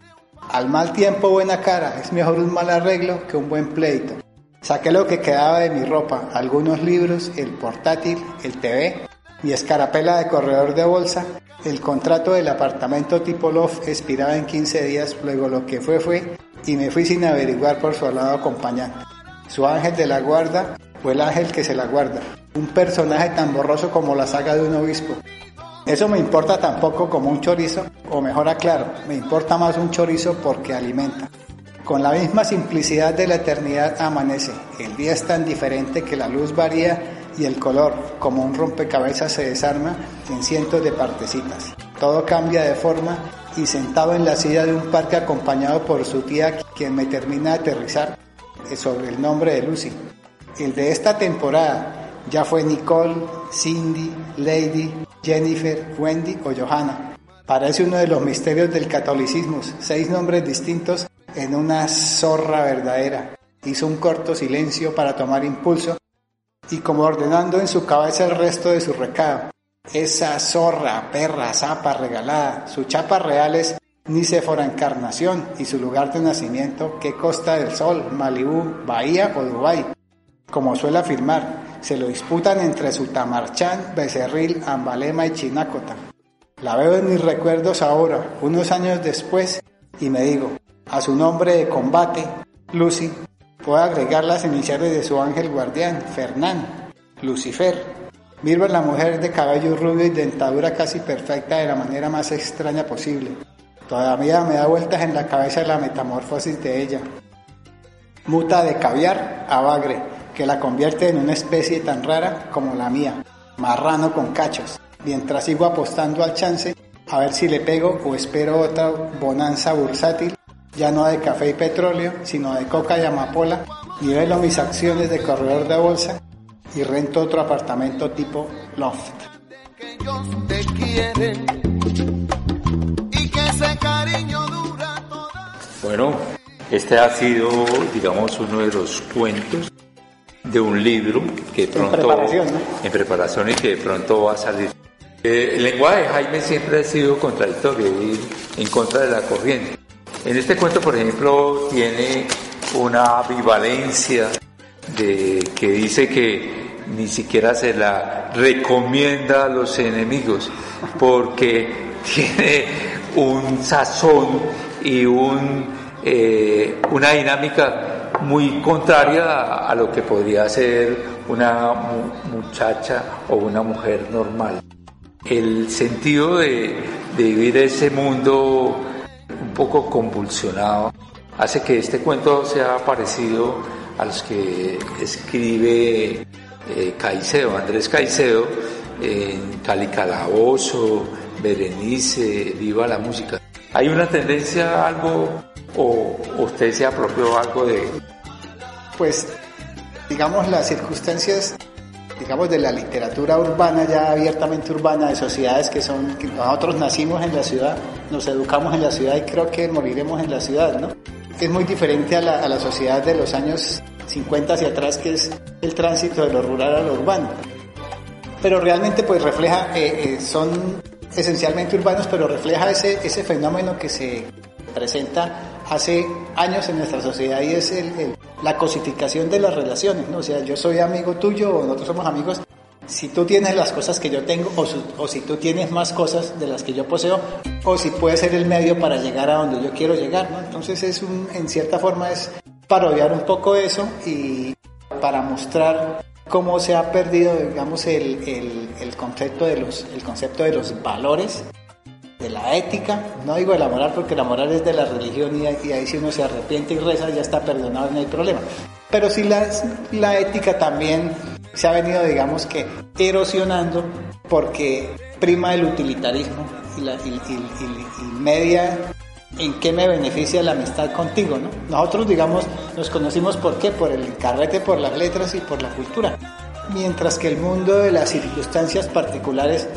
Al mal tiempo buena cara, es mejor un mal arreglo que un buen pleito. Saqué lo que quedaba de mi ropa, algunos libros, el portátil, el TV, mi escarapela de corredor de bolsa, el contrato del apartamento tipo loft expiraba en 15 días, luego lo que fue fue y me fui sin averiguar por su lado acompañante. Su ángel de la guarda fue el ángel que se la guarda, un personaje tan borroso como la saga de un obispo. Eso me importa tampoco como un chorizo, o mejor aclaro, me importa más un chorizo porque alimenta. Con la misma simplicidad de la eternidad amanece. El día es tan diferente que la luz varía y el color, como un rompecabezas, se desarma en cientos de partecitas. Todo cambia de forma y sentado en la silla de un parque acompañado por su tía, quien me termina de aterrizar sobre el nombre de Lucy. El de esta temporada ya fue Nicole, Cindy, Lady, Jennifer, Wendy o Johanna. Parece uno de los misterios del catolicismo, seis nombres distintos en una zorra verdadera. Hizo un corto silencio para tomar impulso y como ordenando en su cabeza el resto de su recado. Esa zorra, perra, zapa regalada, su chapa real es Nicefora Encarnación y su lugar de nacimiento, que Costa del Sol, Malibú, Bahía o Dubái. Como suele afirmar, se lo disputan entre Sutamarchán, Becerril, Ambalema y Chinácota. La veo en mis recuerdos ahora, unos años después, y me digo, a su nombre de combate, Lucy, puedo agregar las iniciales de su ángel guardián, Fernán, Lucifer. Miro a la mujer de cabello rubio y dentadura casi perfecta de la manera más extraña posible. Todavía me da vueltas en la cabeza la metamorfosis de ella. Muta de caviar a bagre, que la convierte en una especie tan rara como la mía, marrano con cachos, mientras sigo apostando al chance a ver si le pego o espero otra bonanza bursátil ya no de café y petróleo, sino de coca y amapola, nivelo mis acciones de corredor de bolsa y rento otro apartamento tipo loft. Bueno, este ha sido, digamos, uno de los cuentos de un libro que pronto en preparación, en preparación y que de pronto va a salir. Eh, el lenguaje de Jaime siempre ha sido contradictorio, ir en contra de la corriente. En este cuento, por ejemplo, tiene una ambivalencia de que dice que ni siquiera se la recomienda a los enemigos porque tiene un sazón y un, eh, una dinámica muy contraria a, lo que podría ser una muchacha o una mujer normal. El sentido de, de vivir ese mundo un poco convulsionado, hace que este cuento sea parecido a los que escribe eh, Caicedo, Andrés Caicedo, en Cali Calabozo, Berenice, Viva la Música. ¿Hay una tendencia a algo o usted se apropió algo de...? Pues, digamos, las circunstancias digamos, de la literatura urbana, ya abiertamente urbana, de sociedades que son, que nosotros nacimos en la ciudad, nos educamos en la ciudad y creo que moriremos en la ciudad, ¿no? Es muy diferente a la, a la sociedad de los años 50 hacia atrás, que es el tránsito de lo rural a lo urbano. Pero realmente pues refleja, eh, eh, son esencialmente urbanos, pero refleja ese, ese fenómeno que se presenta hace años en nuestra sociedad y es el, la cosificación de las relaciones, ¿no? O sea, yo soy amigo tuyo o nosotros somos amigos si tú tienes las cosas que yo tengo o, o, si tú tienes más cosas de las que yo poseo o si puede ser el medio para llegar a donde yo quiero llegar, ¿no? Entonces es un, en cierta forma es parodiar un poco eso y para mostrar cómo se ha perdido, digamos, el, el, el concepto de los, el concepto de los valores de la ética, no digo de la moral porque la moral es de la religión y, y ahí si uno se arrepiente y reza ya está perdonado, no hay problema. Pero sí la, la ética también se ha venido, digamos que, erosionando porque prima el utilitarismo y, la, y, y, y media en qué me beneficia la amistad contigo, ¿no? Nosotros, digamos, nos conocimos por qué, por el carrete, por las letras y por la cultura. Mientras que el mundo de las circunstancias particulares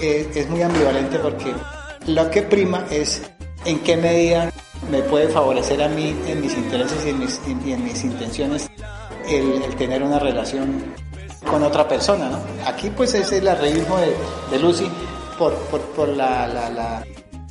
eh, es muy ambivalente porque lo que prima es en qué medida me puede favorecer a mí en mis intereses y en mis, y en mis intenciones el, el, tener una relación con otra persona, ¿no? Aquí pues es el arreísmo de, de Lucy por, por, por la, la, la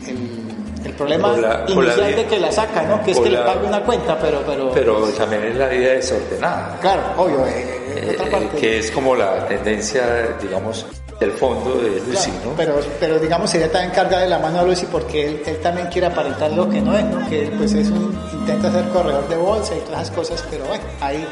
el, el problema la, inicial de que la saca, ¿no? Que es que le pague una cuenta, pero, pero... Pero también es la vida desordenada. Claro, obvio. Eh, otra parte. que es como la tendencia, digamos, del fondo de Lucy, claro, ¿no? Pero, pero digamos, ella también carga de la mano a Lucy porque él, él, también quiere aparentar lo que no es, ¿no? Que pues es un, intenta ser corredor de bolsa y todas esas cosas, pero bueno, ahí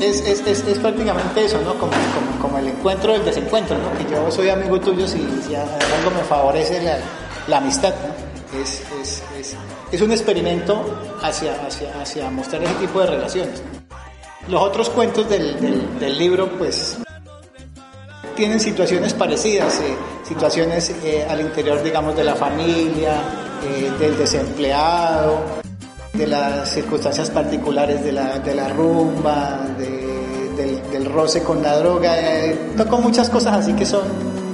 es, es, es, es, prácticamente eso, ¿no? Como, como, como, el encuentro del desencuentro, ¿no? Que yo soy amigo tuyo si, si algo me favorece la, la amistad, ¿no? Es, es, es, es, un experimento hacia, hacia, hacia mostrar ese tipo de relaciones. Los otros cuentos del, del, del libro, pues, tienen situaciones parecidas, eh, situaciones eh, al interior, digamos, de la familia, eh, del desempleado, de las circunstancias particulares de la, rumba, de, del, roce con la droga. toco muchas cosas así que son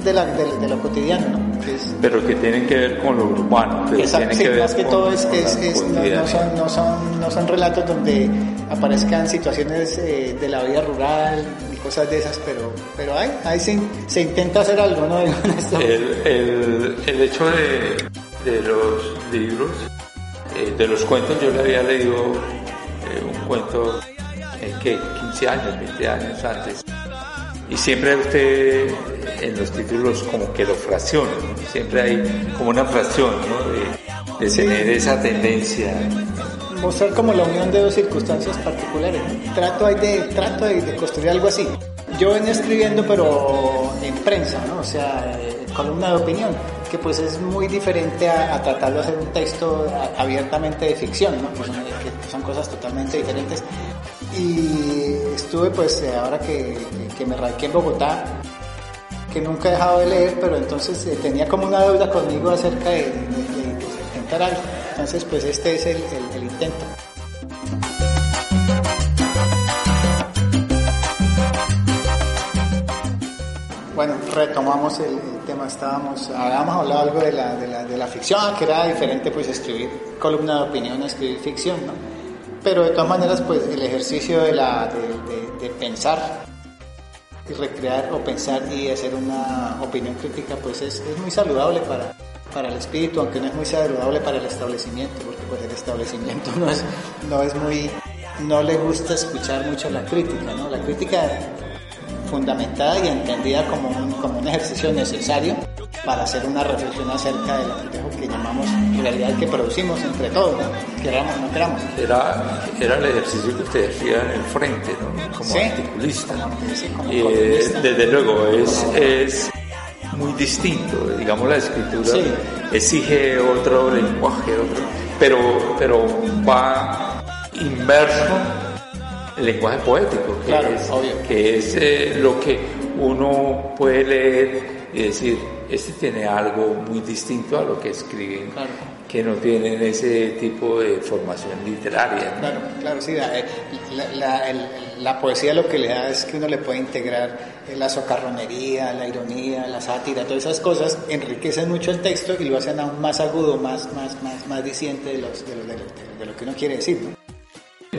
de, de lo cotidiano, ¿no? Que pero que tienen que ver con lo urbano. Pero Exacto, sí, que más que todo es, es, es no, no, son, no, son, no son relatos donde aparezcan situaciones eh, de la vida rural y cosas de esas, pero, pero ahí, ahí se, se intenta hacer algo, ¿no? el, el, el hecho de, de los libros, eh, de los cuentos, yo le había leído eh, un cuento en que 15 años, 20 años antes, y siempre usted en los títulos como que lo fracciona, ¿no? siempre hay como una fracción ¿no? de, de tener esa tendencia. Mostrar como la unión de dos circunstancias particulares. Trato de, trato de, de construir algo así. Yo venía escribiendo pero en prensa, ¿no? o sea, eh, columna de opinión, que pues es muy diferente a, a, tratar de hacer un texto abiertamente de ficción, ¿no? Pues, que son cosas totalmente diferentes. Y estuve pues ahora que, me radiqué en Bogotá, que nunca he dejado de leer, pero entonces eh, tenía como una deuda conmigo acerca de, intentar algo. Entonces, pues este es el, intento. Bueno, retomamos el, tema, estábamos, habíamos hablado algo de la, de la, de la ficción, que era diferente pues escribir columna de opinión escribir ficción, ¿no? Pero de todas maneras, pues el ejercicio de, la, de, de pensar y recrear o pensar y hacer una opinión crítica pues es, es, muy saludable para, para el espíritu, aunque no es muy saludable para el establecimiento, porque pues el establecimiento no es, no es muy, no le gusta escuchar mucho la crítica, ¿no? La crítica fundamentada y entendida como como un ejercicio necesario para hacer una reflexión acerca del complejo que llamamos realidad que producimos entre todos, ¿no? queramos o no queramos. Era, era el ejercicio que usted hacía en el frente, ¿no? como sí, articulista. Como, sí, como eh, desde luego, es, es muy distinto, digamos la escritura sí. exige otro lenguaje, otro, pero, pero va inmerso el lenguaje poético, que claro, es, obvio. que es eh, lo que uno puede leer y decir, este tiene algo muy distinto a lo que escriben, claro. que no tienen ese tipo de formación literaria. ¿no? Claro, claro, sí, la, la, el, la, poesía lo que le da es que uno le puede integrar la socarronería, la ironía, la sátira, todas esas cosas enriquecen mucho el texto y lo hacen aún más agudo, más, más, más, más diciente de, los, de, lo, de, lo, de lo que uno quiere decir. ¿no?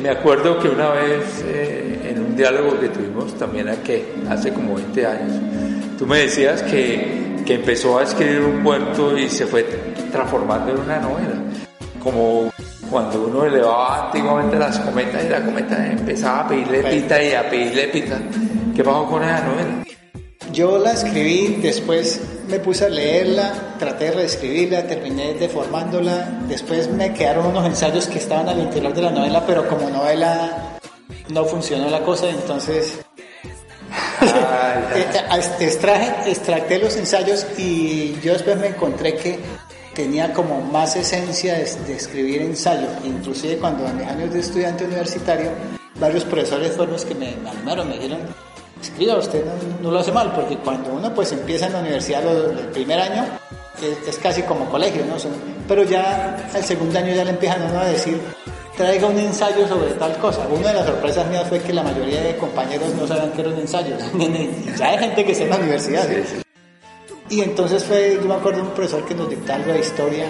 Me acuerdo que una vez eh, en un diálogo que tuvimos también aquí, hace como 20 años, tú me decías que, que empezó a escribir un cuento y se fue transformando en una novela. Como cuando uno elevaba antiguamente las cometas y la cometa empezaba a pedirle pita y a pedirle pita. ¿Qué pasó con esa novela? Yo la escribí, después me puse a leerla, traté de reescribirla, terminé deformándola, después me quedaron unos ensayos que estaban al interior de la novela, pero como novela no funcionó la cosa, entonces Eh, extraje, extracté los ensayos y yo después me encontré que tenía como más esencia de, escribir ensayo. Inclusive cuando en mis años de estudiante universitario, varios profesores fueron los que me, me animaron, me dijeron, escriba, usted no, lo hace mal, porque cuando uno pues empieza en la universidad el primer año, es, casi como colegio, ¿no? Pero ya el segundo año ya le empiezan a decir, traiga un ensayo sobre tal cosa. Una de las sorpresas mías fue que la mayoría de compañeros no sabían que era un ensayo. ya hay gente que está en la universidad. ¿sí? Sí, sí. Y entonces fue, yo me acuerdo de un profesor que nos dictaba algo de historia,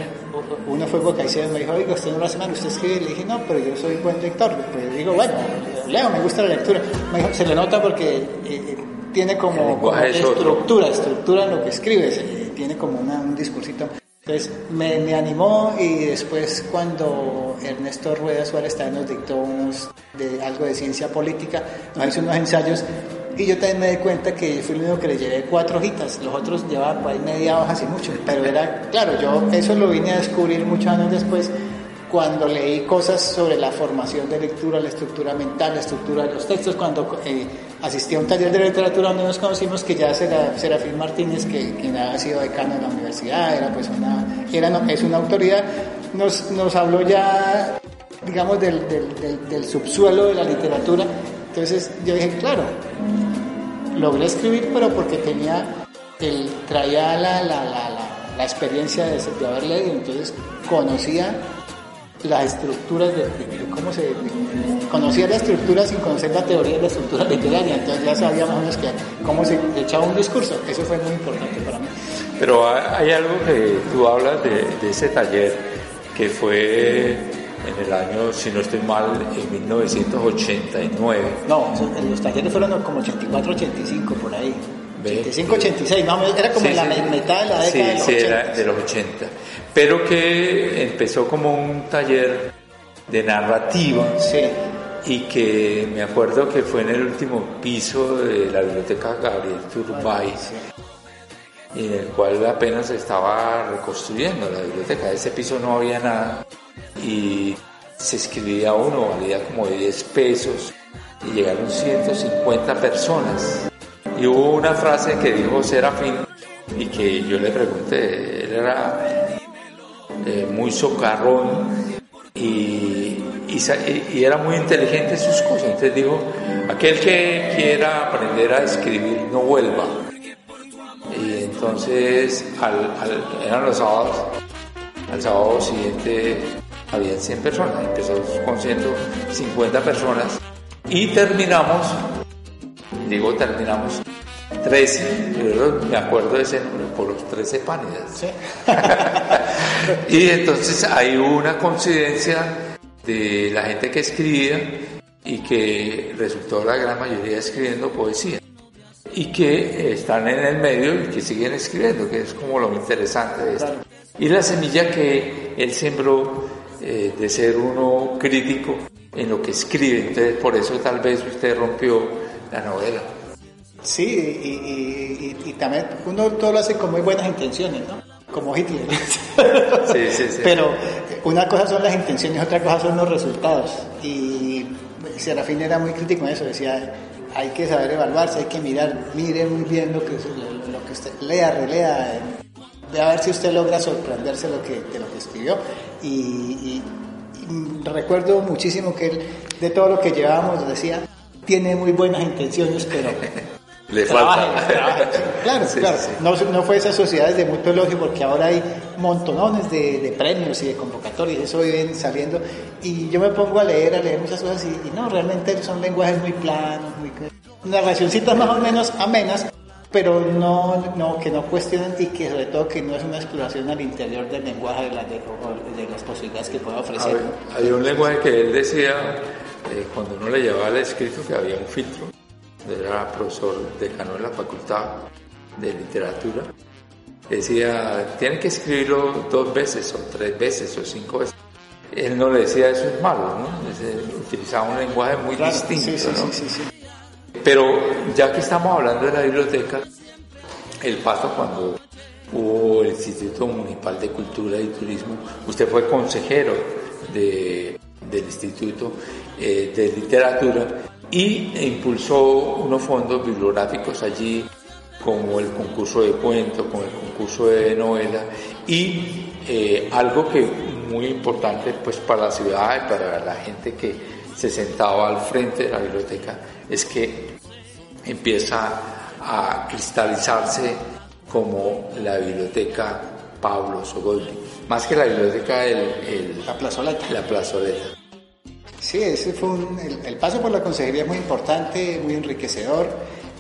uno fue Caicedo, me dijo, oiga, usted no lo hace mal, usted escribe, le dije, no, pero yo soy buen lector, pues digo, bueno, leo, me gusta la lectura, me dijo, se le nota porque eh, eh, tiene como, estructura, estructura en lo que escribes, eh, tiene como una- un discursito. Entonces me, me animó y después cuando Ernesto Rueda Suárez también nos dictó unos de algo de ciencia política, nos hizo unos ensayos y yo también me di cuenta que fui el único que le llevé cuatro hojitas, los otros llevaban por media hoja así mucho, pero era, claro, yo eso lo vine a descubrir muchos años después cuando leí cosas sobre la formación de lectura, la estructura mental, la estructura de los textos, cuando eh, asistí a un taller de literatura donde nos conocimos que ya Sera- Serafín Martínez, que quien había sido decano de la universidad, era pues una, era, es una autoridad, nos, nos habló ya, digamos, del- del subsuelo de la literatura. Entonces yo dije, claro, logré escribir, pero porque tenía, el, traía la, la, la, la, la experiencia de, de haber leído, entonces conocía las estructuras de, cómo se conocía la estructura sin conocer la teoría de la estructura literaria entonces ya sabía más o menos que cómo se echaba un discurso eso fue muy importante para mí Pero hay algo que tú hablas de, de ese taller que fue en el año, si no estoy mal, en 1989. no los talleres fueron como 84 85 por ahí. 85 86 más o menos era como Sí, en la sí. mitad de la década Sí, de los sí, 80 era de los 80. Pero que empezó como un taller de narrativa sí y que me acuerdo que fue en el último piso de la biblioteca Gabriel Turbay, en el cual apenas estaba reconstruyendo la biblioteca. Ese piso no había nada y se escribía uno, valía como 10 pesos y llegaron 150 personas. Y hubo una frase que dijo Serafín y que yo le pregunté, él era eh, muy socarrón y, era muy inteligente en sus cosas. Entonces dijo, aquel que quiera aprender a escribir no vuelva. Y entonces al, al- eran los sábados, al sábado siguiente había 100 personas, empezó con 150 personas y terminamos, digo terminamos 13, yo me acuerdo de ese número, por los 13 pánidas. sí Y entonces hay una coincidencia de la gente que escribía y que resultó la gran mayoría escribiendo poesía. Y que están en el medio y que siguen escribiendo, que es como lo interesante de esto. Y la semilla que él sembró eh, de ser uno crítico en lo que escribe. Entonces por eso tal vez usted rompió la novela. Sí, y, y- y- y también uno todo lo hace con muy buenas intenciones, ¿no? Como Hitler. Sí, sí, sí. Pero eh, una cosa son las intenciones, otra cosa son los resultados. Y Serafín era muy crítico en eso, decía, hay que saber evaluarse, hay que mirar, mire muy bien lo que, lo, lo que usted lea, relea, eh, ve a ver si usted logra sorprenderse lo que, de lo que escribió. Y- y recuerdo muchísimo que él, de todo lo que llevábamos, decía, tiene muy buenas intenciones, pero Le Trabajen, falta. trabajen. Claro, Sí, claro. sí. No, no fue esas sociedades de mutuo elogio porque ahora hay montonones de, de premios y de convocatorias, eso viven saliendo. Y yo me pongo a leer, a leer muchas cosas y, y no, realmente son lenguajes muy planos, muy narracioncitas más o menos amenas, pero no, no, que no cuestionan y que sobre todo que no es una exploración al interior del lenguaje de, la- de- de las posibilidades que puede ofrecer. Había, ¿no? había un lenguaje que él decía, eh, cuando uno le llevaba el escrito, que había un filtro. Era profesor decano de la facultad de literatura. Decía, tienen que escribirlo dos veces, o tres veces, o cinco veces. Él no le decía eso es malo, ¿no? Utilizaba un lenguaje muy Claro, distinto, sí, ¿no? sí, sí, sí. Pero ya que estamos hablando de la biblioteca, el paso cuando hubo el Instituto Municipal de Cultura y Turismo, usted fue consejero de- del Instituto eh, de Literatura y impulsó unos fondos bibliográficos allí como el concurso de cuentos, como el concurso de novela y eh, algo que muy importante pues para la ciudad y para la gente que se sentaba al frente de la biblioteca es que empieza a cristalizarse como la biblioteca Pablo Sogoldi, más que la biblioteca el, la plazoleta. La plazoleta. Sí, ese fue el, paso por la consejería es muy importante, muy enriquecedor,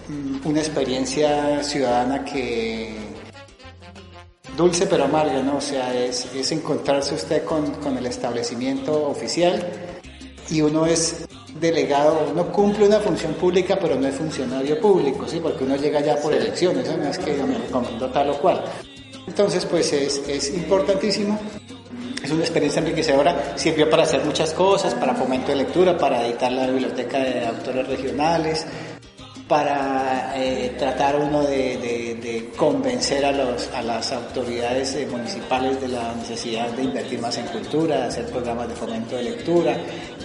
mm, una experiencia ciudadana que dulce pero amarga, ¿no? O sea, es, es encontrarse usted con, con el establecimiento oficial y uno es delegado, uno cumple una función pública, pero no es funcionario público, ¿sí? Porque uno llega ya por elecciones, no es que me recomendó tal o cual. Entonces, pues es, es importantísimo. Es una experiencia enriquecedora, sirvió para hacer muchas cosas, para fomento de lectura, para editar la biblioteca de autores regionales, para eh, tratar uno de, convencer a, los, las autoridades eh, municipales de la necesidad de invertir más en cultura, de hacer programas de fomento de lectura,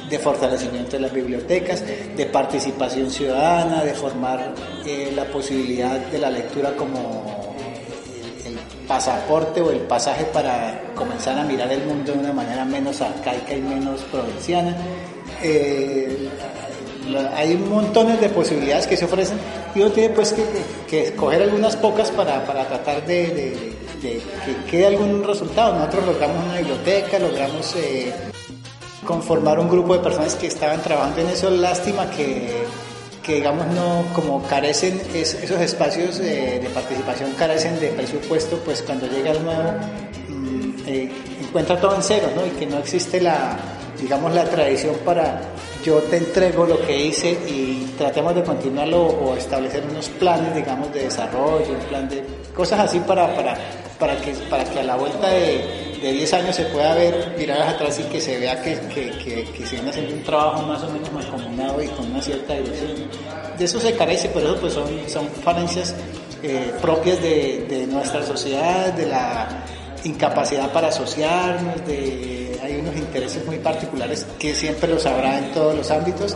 de fortalecimiento de las bibliotecas, de participación ciudadana, de formar eh, la posibilidad de la lectura como pasaporte o el pasaje para comenzar a mirar el mundo de una manera menos arcaica y menos provinciana. Eh, hay montones de posibilidades que se ofrecen y uno tiene pues que, escoger algunas pocas para, tratar de, que quede algún resultado. Nosotros logramos una biblioteca, logramos eh, conformar un grupo de personas que estaban trabajando en eso. Lástima que, que digamos, no, como carecen, esos espacios de, participación carecen de presupuesto, pues cuando llega el nuevo, mm, eh, encuentra todo en cero, ¿no? Y que no existe la, digamos, la tradición para yo te entrego lo que hice y tratemos de continuarlo o establecer unos planes, digamos, de desarrollo, un plan de cosas así para, para, para, que, para que a la vuelta de, de 10 años se pueda ver, mirar atrás y que se vea que, que, que, se viene haciendo un trabajo más o menos mancomunado y con una cierta dirección. De eso se carece, por eso pues son, son falencias eh, propias de, de nuestra sociedad, de la incapacidad para asociarnos, de, hay unos intereses muy particulares que siempre los habrá en todos los ámbitos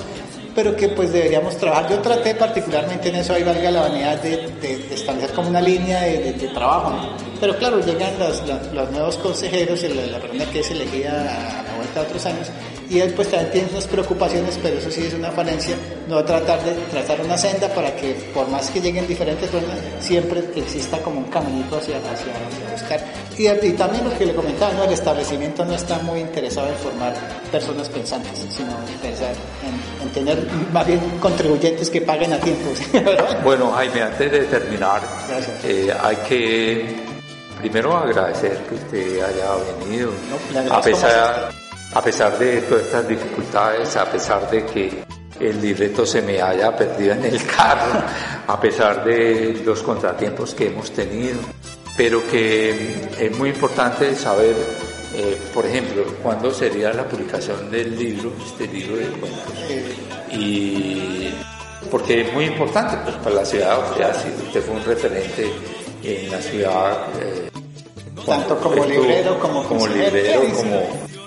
pero que pues deberíamos trabajar. Yo traté particularmente en eso, ahí valga la vanidad de, establecer como una línea de, trabajo, pero claro, llegan los, los, nuevos consejeros y la, la, persona que es elegida a, la vuelta de otros años y él pues también tiene sus preocupaciones, pero eso sí es una falencia, no tratar de trazar una senda para que por más que lleguen diferentes personas, siempre exista como un caminito hacia, hacia, buscar. Y, y, también lo que le comentaba, ¿no? el establecimiento no está muy interesado en formar personas pensantes, sino pensar en, tener más bien contribuyentes que paguen a tiempo. bueno, Jaime, antes de terminar, eh, hay que primero agradecer que usted haya venido, a pesar a pesar de todas estas dificultades, a pesar de que el libreto se me haya perdido en el carro, a pesar de los contratiempos que hemos tenido, pero que es muy importante saber, eh, por ejemplo, cuándo sería la publicación del libro, este libro de cuentos. Y porque es muy importante pues, para la ciudad, usted, fue un referente en la ciudad. Eh, Tanto como librero como, como librero, como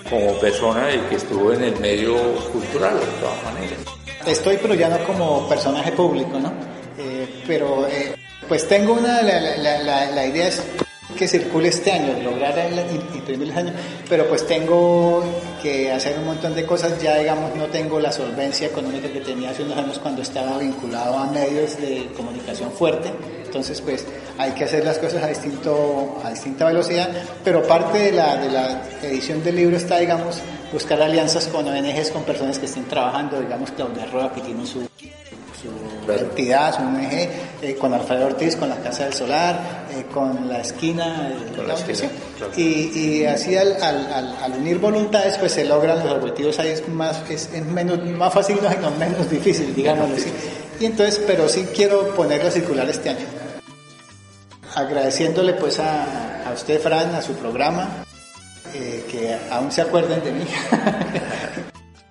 como persona y que estuvo en el medio cultural de todas maneras. Estoy, pero ya no como personaje público, ¿no? Eh, pero eh, pues tengo una, la, la, la, la, idea es que circule este año, lograr imprimir el año, pero pues tengo que hacer un montón de cosas, ya digamos no tengo la solvencia económica que tenía hace unos años cuando estaba vinculado a medios de comunicación fuerte, entonces pues hay que hacer las cosas a, distinto, a distinta velocidad, pero parte de la, de la edición del libro está, digamos, buscar alianzas con ONGs, con personas que estén trabajando, digamos Claudia Roa que tiene su su entidad, su ONG, eh, con Alfredo Ortiz, con la Casa del Solar, eh, con la esquina, y, y, así al, al, al, unir voluntades pues se logran los objetivos. Ahí es más, es, menos, más fácil no, menos difícil, digámoslo así. Y entonces, pero sí quiero ponerlo a circular este año. Agradeciéndole pues a, a usted, Fran, a su programa, eh, que aún se acuerden de mí.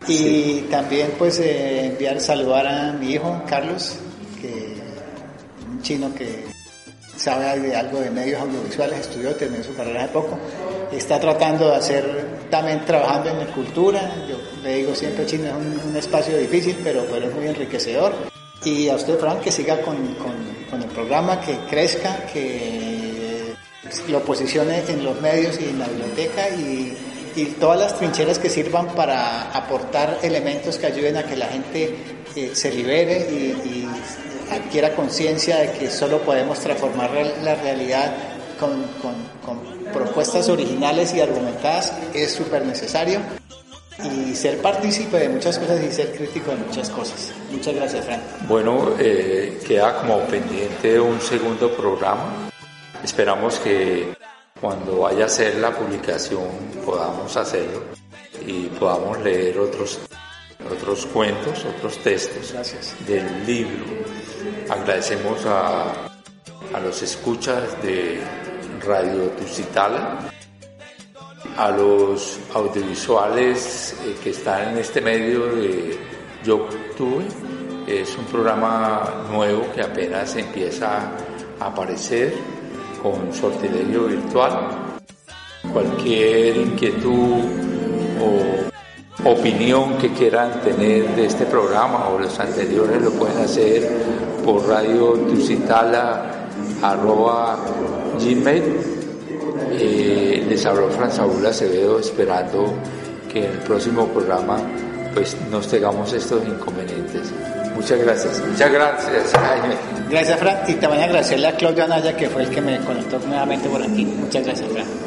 Y también pues eh, enviar saludar a mi hijo Carlos, que un chino que sabe de algo de medios audiovisuales, estudió, terminó su carrera hace poco, está tratando de hacer, también trabajando en la cultura. Yo le digo siempre, China es un, espacio difícil, pero, pero es muy enriquecedor. Y a usted, Frank, que siga con, con, con el programa, que crezca, que lo posicione en los medios y en la biblioteca y, y todas las trincheras que sirvan para aportar elementos que ayuden a que la gente eh, se libere y, adquiera conciencia de que solo podemos transformar la realidad con, con propuestas originales y argumentadas es súper necesario y ser partícipe de muchas cosas y ser crítico de muchas cosas. Muchas gracias, Frank. Bueno, eh, queda como pendiente un segundo programa. Esperamos que cuando vaya a hacer la publicación podamos hacerlo y podamos leer otros, otros cuentos, otros textos Gracias. del libro. Agradecemos a, a los escuchas de Radio Tusitala, a los audiovisuales eh, que están en este medio de YouTube. Es un programa nuevo que apenas empieza a aparecer con sortilegio virtual. Cualquier inquietud o opinión que quieran tener de este programa o los anteriores lo pueden hacer por radio tusitala arroba gmail. Eh, les habló Fran Saúl Acevedo esperando que en el próximo programa pues nos tengamos estos inconvenientes. Muchas gracias. Muchas gracias, Jaime. Gracias, Frank. Y también agradecerle a Claudio Anaya, que fue el que me conectó nuevamente por aquí. Muchas gracias, Frank.